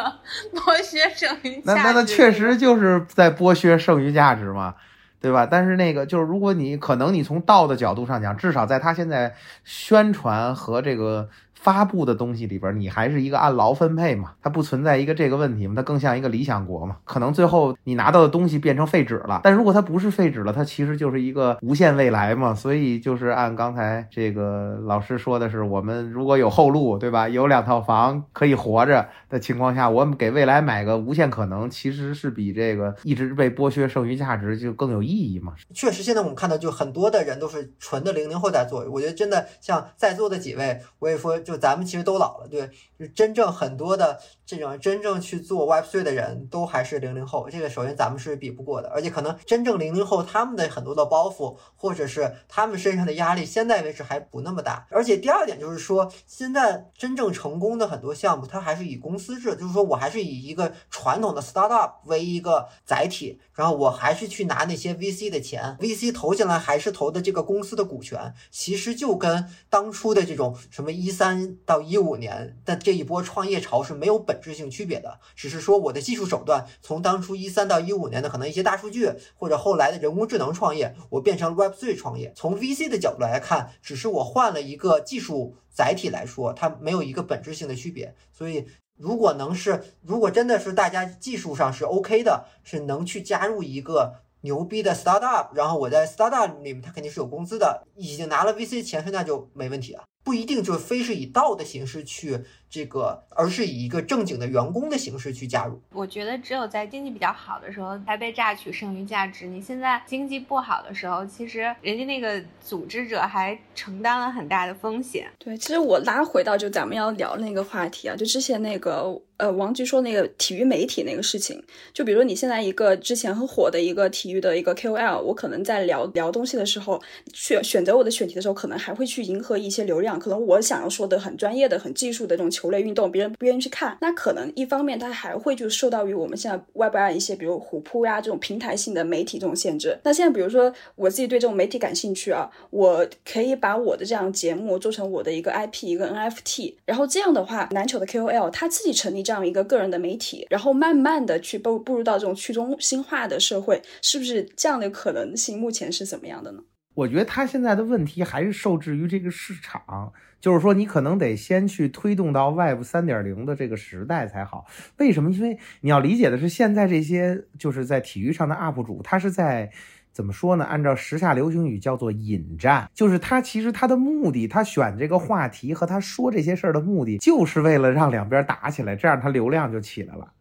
剥削剩余价值？那那那确实就是在剥削剩余价值嘛。对吧？但是那个就是，如果你可能你从道的角度上讲，至少在他现在宣传和这个。发布的东西里边，你还是一个按劳分配嘛，它不存在一个这个问题嘛，它更像一个理想国嘛。可能最后你拿到的东西变成废纸了，但如果它不是废纸了，它其实就是一个无限未来嘛。所以就是按刚才这个老师说的是，我们如果有后路，对吧？有两套房可以活着的情况下，我们给未来买个无限可能，其实是比这个一直被剥削剩余价值就更有意义嘛。确实，现在我们看到就很多的人都是纯的零零后在做，我觉得真的像在座的几位，我也说。就咱们其实都老了，对，就真正很多的这种真正去做 Web 3的人都还是零零后，这个首先咱们是比不过的，而且可能真正零零后他们的很多的包袱或者是他们身上的压力，现在为止还不那么大。而且第二点就是说，现在真正成功的很多项目，它还是以公司制，就是说我还是以一个传统的 startup 为一个载体，然后我还是去拿那些 VC 的钱，VC 投进来还是投的这个公司的股权，其实就跟当初的这种什么一三。到一五年的这一波创业潮是没有本质性区别的，只是说我的技术手段从当初一三到一五年的可能一些大数据或者后来的人工智能创业，我变成了 Web Three 创业。从 VC 的角度来看，只是我换了一个技术载体来说，它没有一个本质性的区别。所以，如果能是，如果真的是大家技术上是 OK 的，是能去加入一个牛逼的 startup，然后我在 startup 里面，它肯定是有工资的，已经拿了 VC 钱，那就没问题了。不一定就非是以道的形式去这个，而是以一个正经的员工的形式去加入。我觉得只有在经济比较好的时候才被榨取剩余价值。你现在经济不好的时候，其实人家那个组织者还承担了很大的风险。对，其实我拉回到就咱们要聊那个话题啊，就之前那个呃王局说那个体育媒体那个事情，就比如说你现在一个之前很火的一个体育的一个 KOL，我可能在聊聊东西的时候，选选择我的选题的时候，可能还会去迎合一些流量。可能我想要说的很专业的、很技术的这种球类运动，别人不愿意去看。那可能一方面，它还会就受到于我们现在 Web 二一些，比如虎扑呀这种平台性的媒体这种限制。那现在比如说我自己对这种媒体感兴趣啊，我可以把我的这样节目做成我的一个 IP、一个 NFT，然后这样的话，篮球的 KOL 他自己成立这样一个个人的媒体，然后慢慢的去步步入到这种去中心化的社会，是不是这样的可能性？目前是怎么样的呢？我觉得他现在的问题还是受制于这个市场。就是说，你可能得先去推动到 Web 三点零的这个时代才好。为什么？因为你要理解的是，现在这些就是在体育上的 UP 主，他是在怎么说呢？按照时下流行语叫做引战，就是他其实他的目的，他选这个话题和他说这些事儿的目的，就是为了让两边打起来，这样他流量就起来了。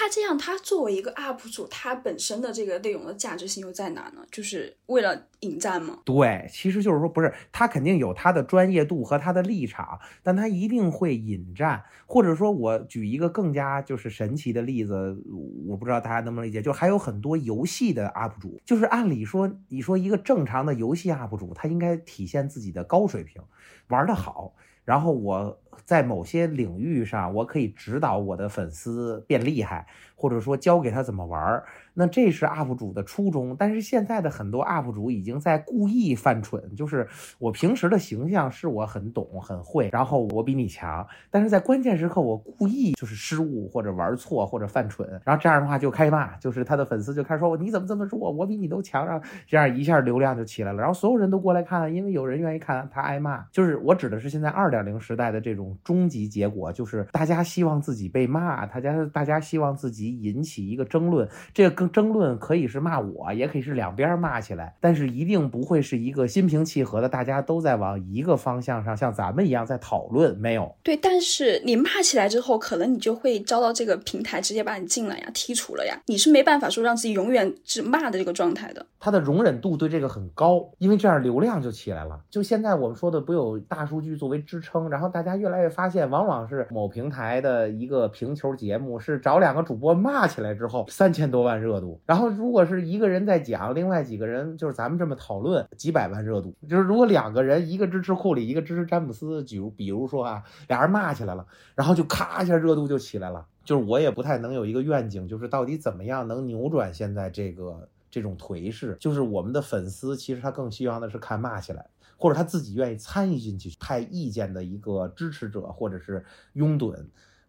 他这样，他作为一个 UP 主，他本身的这个内容的价值性又在哪呢？就是为了引战吗？对，其实就是说，不是他肯定有他的专业度和他的立场，但他一定会引战。或者说，我举一个更加就是神奇的例子，我不知道大家能不能理解，就还有很多游戏的 UP 主，就是按理说，你说一个正常的游戏 UP 主，他应该体现自己的高水平，玩得好。然后我在某些领域上，我可以指导我的粉丝变厉害，或者说教给他怎么玩儿。那这是 UP 主的初衷。但是现在的很多 UP 主已经在故意犯蠢，就是我平时的形象是我很懂很会，然后我比你强，但是在关键时刻我故意就是失误或者玩错或者犯蠢，然后这样的话就开骂，就是他的粉丝就开始说你怎么这么弱，我比你都强，然后这样一下流量就起来了，然后所有人都过来看，因为有人愿意看他挨骂。就是我指的是现在二点零时代的这种终极结果，就是大家希望自己被骂，大家大家希望自己引起一个争论，这个。争论可以是骂我，也可以是两边骂起来，但是一定不会是一个心平气和的，大家都在往一个方向上，像咱们一样在讨论。没有对，但是你骂起来之后，可能你就会遭到这个平台直接把你禁了呀，剔除了呀。你是没办法说让自己永远只骂的这个状态的。他的容忍度对这个很高，因为这样流量就起来了。就现在我们说的，不有大数据作为支撑，然后大家越来越发现，往往是某平台的一个评球节目，是找两个主播骂起来之后，三千多万热。度，然后如果是一个人在讲，另外几个人就是咱们这么讨论，几百万热度。就是如果两个人，一个支持库里，一个支持詹姆斯，比如比如说啊，俩人骂起来了，然后就咔一下热度就起来了。就是我也不太能有一个愿景，就是到底怎么样能扭转现在这个这种颓势。就是我们的粉丝其实他更希望的是看骂起来，或者他自己愿意参与进去派意见的一个支持者，或者是拥趸。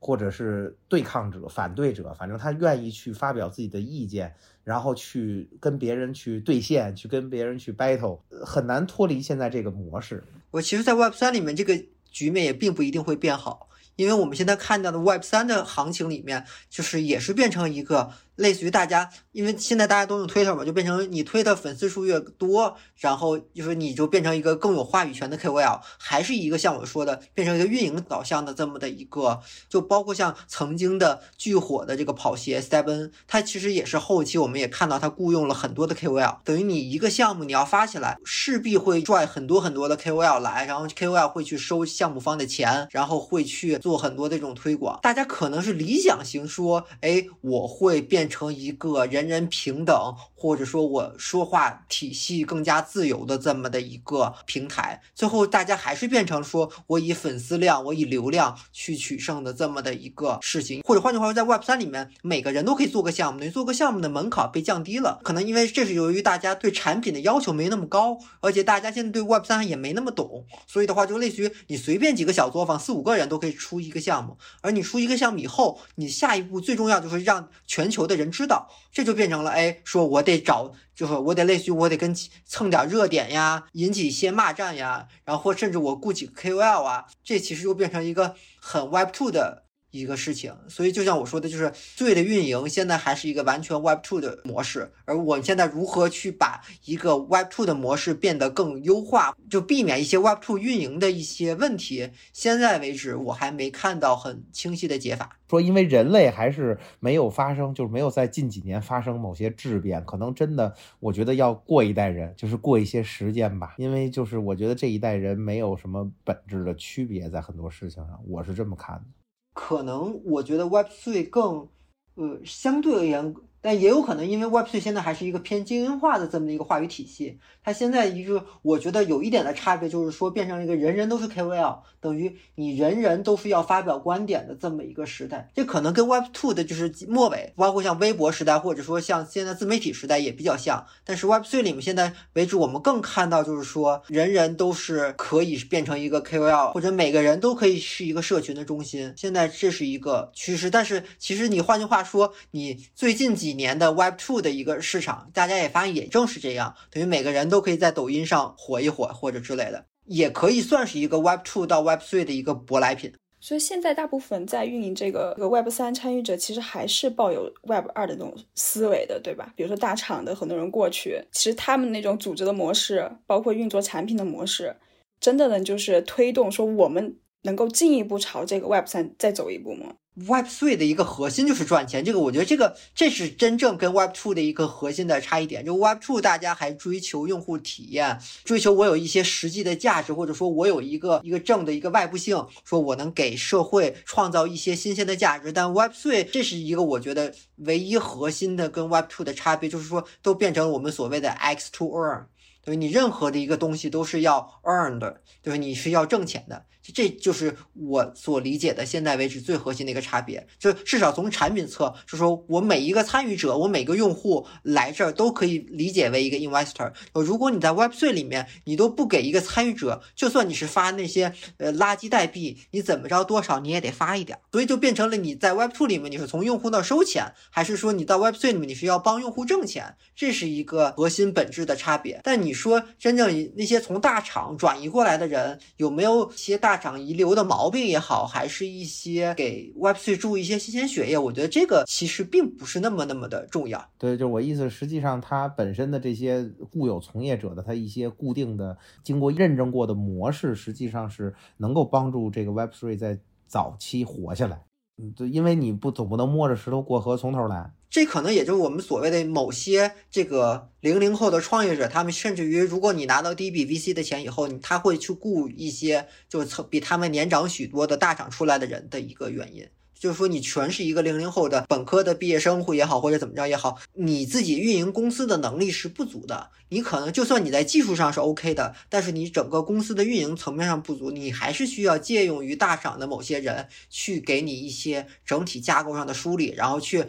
或者是对抗者、反对者，反正他愿意去发表自己的意见，然后去跟别人去对线，去跟别人去 battle，很难脱离现在这个模式。我其实，在 Web 三里面，这个局面也并不一定会变好，因为我们现在看到的 Web 三的行情里面，就是也是变成一个。类似于大家，因为现在大家都用 Twitter 嘛，就变成你推的粉丝数越多，然后就是你就变成一个更有话语权的 KOL，还是一个像我说的，变成一个运营导向的这么的一个，就包括像曾经的巨火的这个跑鞋 Seven，它其实也是后期我们也看到它雇佣了很多的 KOL，等于你一个项目你要发起来，势必会拽很多很多的 KOL 来，然后 KOL 会去收项目方的钱，然后会去做很多的这种推广，大家可能是理想型说，哎，我会变。变成一个人人平等，或者说我说话体系更加自由的这么的一个平台，最后大家还是变成说我以粉丝量，我以流量去取胜的这么的一个事情，或者换句话说，在 Web 三里面，每个人都可以做个项目，等于做个项目的门槛被降低了，可能因为这是由于大家对产品的要求没那么高，而且大家现在对 Web 三也没那么懂，所以的话就类似于你随便几个小作坊，四五个人都可以出一个项目，而你出一个项目以后，你下一步最重要就是让全球的。人知道，这就变成了哎，说我得找，就是我得类似于我得跟蹭点热点呀，引起一些骂战呀，然后或甚至我雇几个 KOL 啊，这其实就变成一个很 Web Two 的。一个事情，所以就像我说的，就是对的运营现在还是一个完全 Web Two 的模式，而我们现在如何去把一个 Web Two 的模式变得更优化，就避免一些 Web Two 运营的一些问题，现在为止我还没看到很清晰的解法。说因为人类还是没有发生，就是没有在近几年发生某些质变，可能真的我觉得要过一代人，就是过一些时间吧。因为就是我觉得这一代人没有什么本质的区别，在很多事情上，我是这么看的。可能我觉得 Web Three 更，呃，相对而言。但也有可能，因为 Web3 现在还是一个偏精英化的这么一个话语体系，它现在一个我觉得有一点的差别就是说，变成一个人人都是 KOL，等于你人人都是要发表观点的这么一个时代。这可能跟 Web2 的就是末尾，包括像微博时代，或者说像现在自媒体时代也比较像。但是 Web3 里面现在为止，我们更看到就是说，人人都是可以变成一个 KOL，或者每个人都可以是一个社群的中心。现在这是一个趋势。但是其实你换句话说，你最近几。几年的 Web Two 的一个市场，大家也发现也正是这样，等于每个人都可以在抖音上火一火，或者之类的，也可以算是一个 Web Two 到 Web Three 的一个舶来品。所以现在大部分在运营这个 Web 三参与者，其实还是抱有 Web 二的那种思维的，对吧？比如说大厂的很多人过去，其实他们那种组织的模式，包括运作产品的模式，真的能就是推动说我们能够进一步朝这个 Web 三再走一步吗？Web Three 的一个核心就是赚钱，这个我觉得这个这是真正跟 Web Two 的一个核心的差异点。就 Web Two 大家还追求用户体验，追求我有一些实际的价值，或者说我有一个一个正的一个外部性，说我能给社会创造一些新鲜的价值。但 Web Three 这是一个我觉得唯一核心的跟 Web Two 的差别，就是说都变成了我们所谓的 X to Earn。对你任何的一个东西都是要 earn 的，对吧？你是要挣钱的，这就是我所理解的现在为止最核心的一个差别。就至少从产品侧，就说我每一个参与者，我每个用户来这儿都可以理解为一个 investor。如果你在 Web3 里面，你都不给一个参与者，就算你是发那些呃垃圾代币，你怎么着多少你也得发一点。所以就变成了你在 Web2 里面你是从用户那收钱，还是说你到 Web3 里面你是要帮用户挣钱？这是一个核心本质的差别。但你。说真正那些从大厂转移过来的人，有没有些大长遗留的毛病也好，还是一些给 Web3 注入一些新鲜血液？我觉得这个其实并不是那么那么的重要。对，就是我意思，实际上它本身的这些固有从业者的他一些固定的、经过认证过的模式，实际上是能够帮助这个 Web3 在早期活下来。嗯，对，因为你不总不能摸着石头过河，从头来。这可能也就是我们所谓的某些这个零零后的创业者，他们甚至于，如果你拿到第一笔 VC 的钱以后，他会去雇一些就曾比他们年长许多的大厂出来的人的一个原因，就是说你全是一个零零后的本科的毕业生或也好，或者怎么着也好，你自己运营公司的能力是不足的，你可能就算你在技术上是 OK 的，但是你整个公司的运营层面上不足，你还是需要借用于大厂的某些人去给你一些整体架构上的梳理，然后去。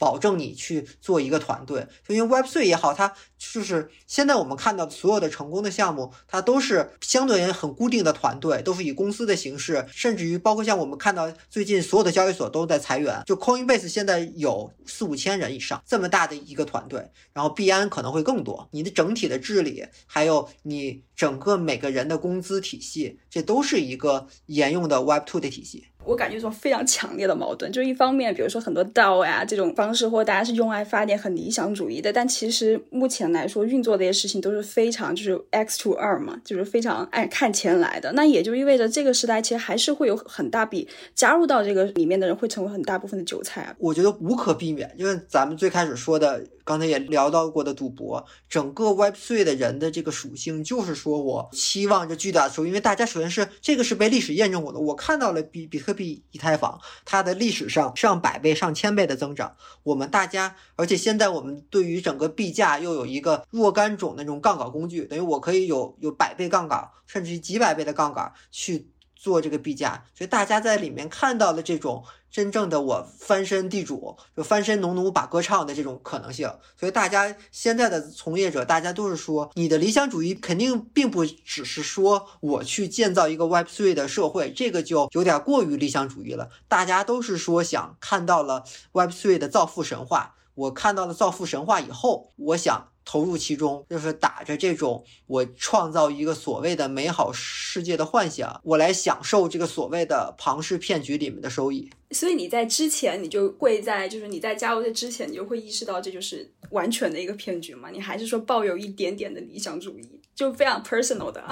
保证你去做一个团队，就因为 Web3 也好，它就是现在我们看到所有的成功的项目，它都是相对于很固定的团队，都是以公司的形式，甚至于包括像我们看到最近所有的交易所都在裁员，就 Coinbase 现在有四五千人以上这么大的一个团队，然后币安可能会更多，你的整体的治理，还有你整个每个人的工资体系，这都是一个沿用的 Web2 的体系。我感觉一种非常强烈的矛盾，就一方面，比如说很多 DAO 呀这种方式，或者大家是用爱发电、很理想主义的，但其实目前来说运作这些事情都是非常就是 X to 二嘛，就是非常爱看钱来的。那也就意味着这个时代其实还是会有很大笔加入到这个里面的人会成为很大部分的韭菜啊。我觉得无可避免，因为咱们最开始说的。刚才也聊到过的赌博，整个 Web3 的人的这个属性就是说我期望着巨大的收益，因为大家首先是这个是被历史验证过的。我看到了比比特币、以太坊它的历史上上百倍、上千倍的增长。我们大家，而且现在我们对于整个币价又有一个若干种那种杠杆工具，等于我可以有有百倍杠杆，甚至于几百倍的杠杆去做这个币价，所以大家在里面看到的这种。真正的我翻身地主，就翻身农奴把歌唱的这种可能性，所以大家现在的从业者，大家都是说，你的理想主义肯定并不只是说我去建造一个 Web3 的社会，这个就有点过于理想主义了。大家都是说想看到了 Web3 的造富神话，我看到了造富神话以后，我想。投入其中，就是打着这种我创造一个所谓的美好世界的幻想，我来享受这个所谓的庞氏骗局里面的收益。所以你在之前，你就会在就是你在加入这之前，你就会意识到这就是完全的一个骗局嘛？你还是说抱有一点点的理想主义，就非常 personal 的。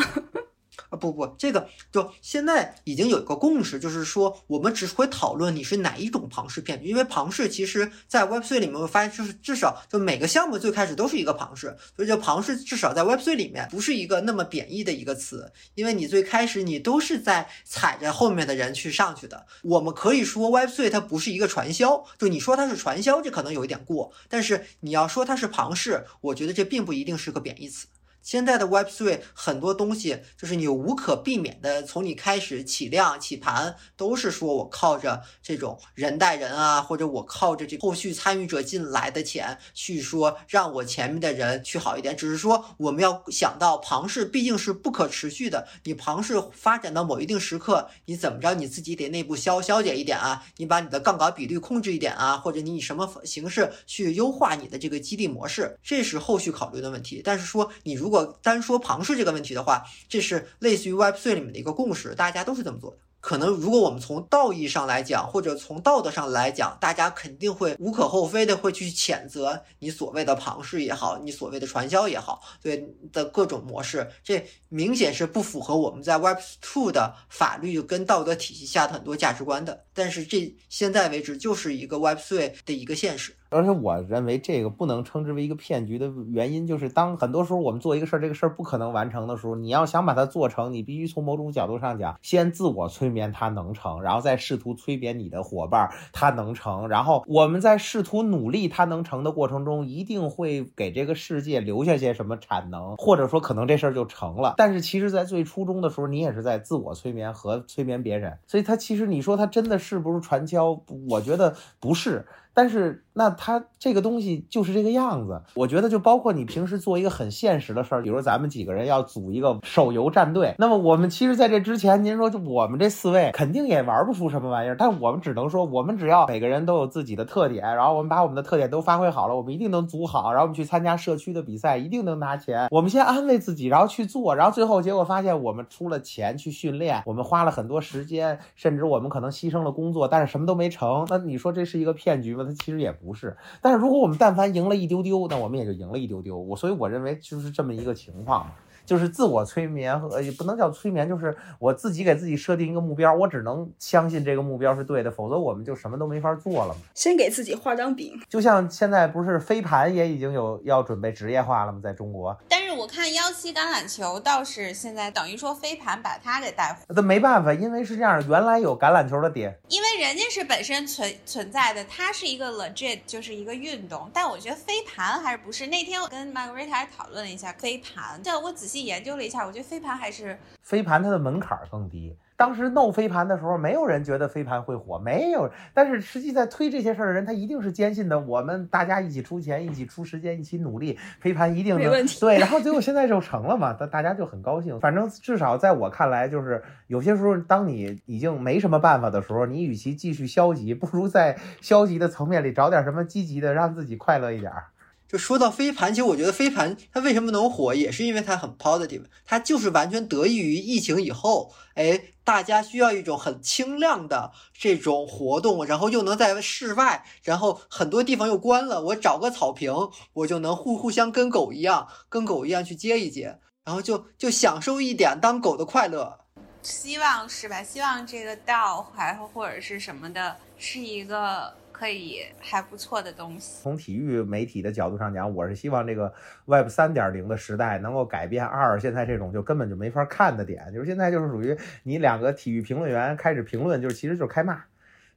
啊不不，这个就现在已经有一个共识，就是说我们只会讨论你是哪一种庞氏骗局，因为庞氏其实在 Web3 里面会发现，就是至少就每个项目最开始都是一个庞氏，所以就庞氏至少在 Web3 里面不是一个那么贬义的一个词，因为你最开始你都是在踩着后面的人去上去的。我们可以说 Web3 它不是一个传销，就你说它是传销，这可能有一点过，但是你要说它是庞氏，我觉得这并不一定是个贬义词。现在的 Web3 很多东西就是你无可避免的，从你开始起量起盘，都是说我靠着这种人带人啊，或者我靠着这后续参与者进来的钱去说让我前面的人去好一点。只是说我们要想到庞氏毕竟是不可持续的，你庞氏发展到某一定时刻，你怎么着你自己得内部消消解一点啊，你把你的杠杆比率控制一点啊，或者你以什么形式去优化你的这个激励模式，这是后续考虑的问题。但是说你如果单说庞氏这个问题的话，这是类似于 Web3 里面的一个共识，大家都是这么做的。可能如果我们从道义上来讲，或者从道德上来讲，大家肯定会无可厚非的会去谴责你所谓的庞氏也好，你所谓的传销也好，对的各种模式，这明显是不符合我们在 Web Two 的法律跟道德体系下的很多价值观的。但是这现在为止就是一个 Web Three 的一个现实。而且我认为这个不能称之为一个骗局的原因，就是当很多时候我们做一个事儿，这个事儿不可能完成的时候，你要想把它做成，你必须从某种角度上讲，先自我催眠它能成，然后再试图催眠你的伙伴它能成，然后我们在试图努力它能成的过程中，一定会给这个世界留下些什么产能，或者说可能这事儿就成了。但是其实，在最初中的时候，你也是在自我催眠和催眠别人，所以它其实你说它真的是不是传销？我觉得不是。但是，那他这个东西就是这个样子。我觉得，就包括你平时做一个很现实的事儿，比如咱们几个人要组一个手游战队。那么，我们其实在这之前，您说就我们这四位肯定也玩不出什么玩意儿。但我们只能说，我们只要每个人都有自己的特点，然后我们把我们的特点都发挥好了，我们一定能组好。然后我们去参加社区的比赛，一定能拿钱。我们先安慰自己，然后去做，然后最后结果发现，我们出了钱去训练，我们花了很多时间，甚至我们可能牺牲了工作，但是什么都没成。那你说这是一个骗局吗？它其实也不不是。但是如果我们但凡赢了一丢丢，那我们也就赢了一丢丢。我所以我认为就是这么一个情况。就是自我催眠和也不能叫催眠，就是我自己给自己设定一个目标，我只能相信这个目标是对的，否则我们就什么都没法做了嘛。先给自己画张饼，就像现在不是飞盘也已经有要准备职业化了吗？在中国，但是我看幺七橄榄球倒是现在等于说飞盘把它给带火，那没办法，因为是这样，原来有橄榄球的点，因为人家是本身存存在的，它是一个 legit 就是一个运动，但我觉得飞盘还是不是。那天我跟 Margaret 还讨论了一下飞盘，这我仔细研究了一下，我觉得。飞盘还是飞盘，它的门槛更低。当时弄飞盘的时候，没有人觉得飞盘会火，没有。但是实际在推这些事儿的人，他一定是坚信的。我们大家一起出钱，一起出时间，一起努力，飞盘一定没问题。对，然后结果现在就成了嘛，大大家就很高兴。反正至少在我看来，就是有些时候，当你已经没什么办法的时候，你与其继续消极，不如在消极的层面里找点什么积极的，让自己快乐一点。就说到飞盘，其实我觉得飞盘它为什么能火，也是因为它很 positive，它就是完全得益于疫情以后，哎，大家需要一种很轻量的这种活动，然后又能在室外，然后很多地方又关了，我找个草坪，我就能互互相跟狗一样，跟狗一样去接一接，然后就就享受一点当狗的快乐。希望是吧？希望这个道还或者是什么的，是一个。可以还不错的东西。从体育媒体的角度上讲，我是希望这个 Web 三点零的时代能够改变二现在这种就根本就没法看的点。就是现在就是属于你两个体育评论员开始评论，就是其实就是开骂，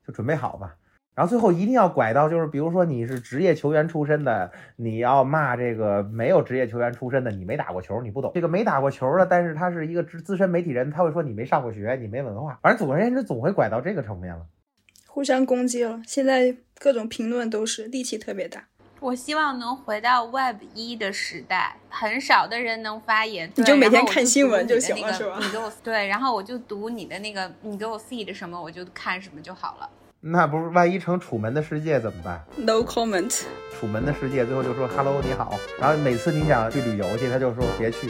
就准备好吧。然后最后一定要拐到就是，比如说你是职业球员出身的，你要骂这个没有职业球员出身的，你没打过球，你不懂这个没打过球的，但是他是一个资资深媒体人，他会说你没上过学，你没文化。反正总而言之，总会拐到这个层面了。互相攻击了，现在各种评论都是力气特别大。我希望能回到 Web 一的时代，很少的人能发言，你就每天看新闻就行了，是吧？你给我对，然后我就读你的那个，你给我 feed 什么，我就看什么就好了。那不是万一成楚门的世界怎么办？No comment。楚门的世界最后就说 Hello 你好，然后每次你想去旅游去，他就说别去。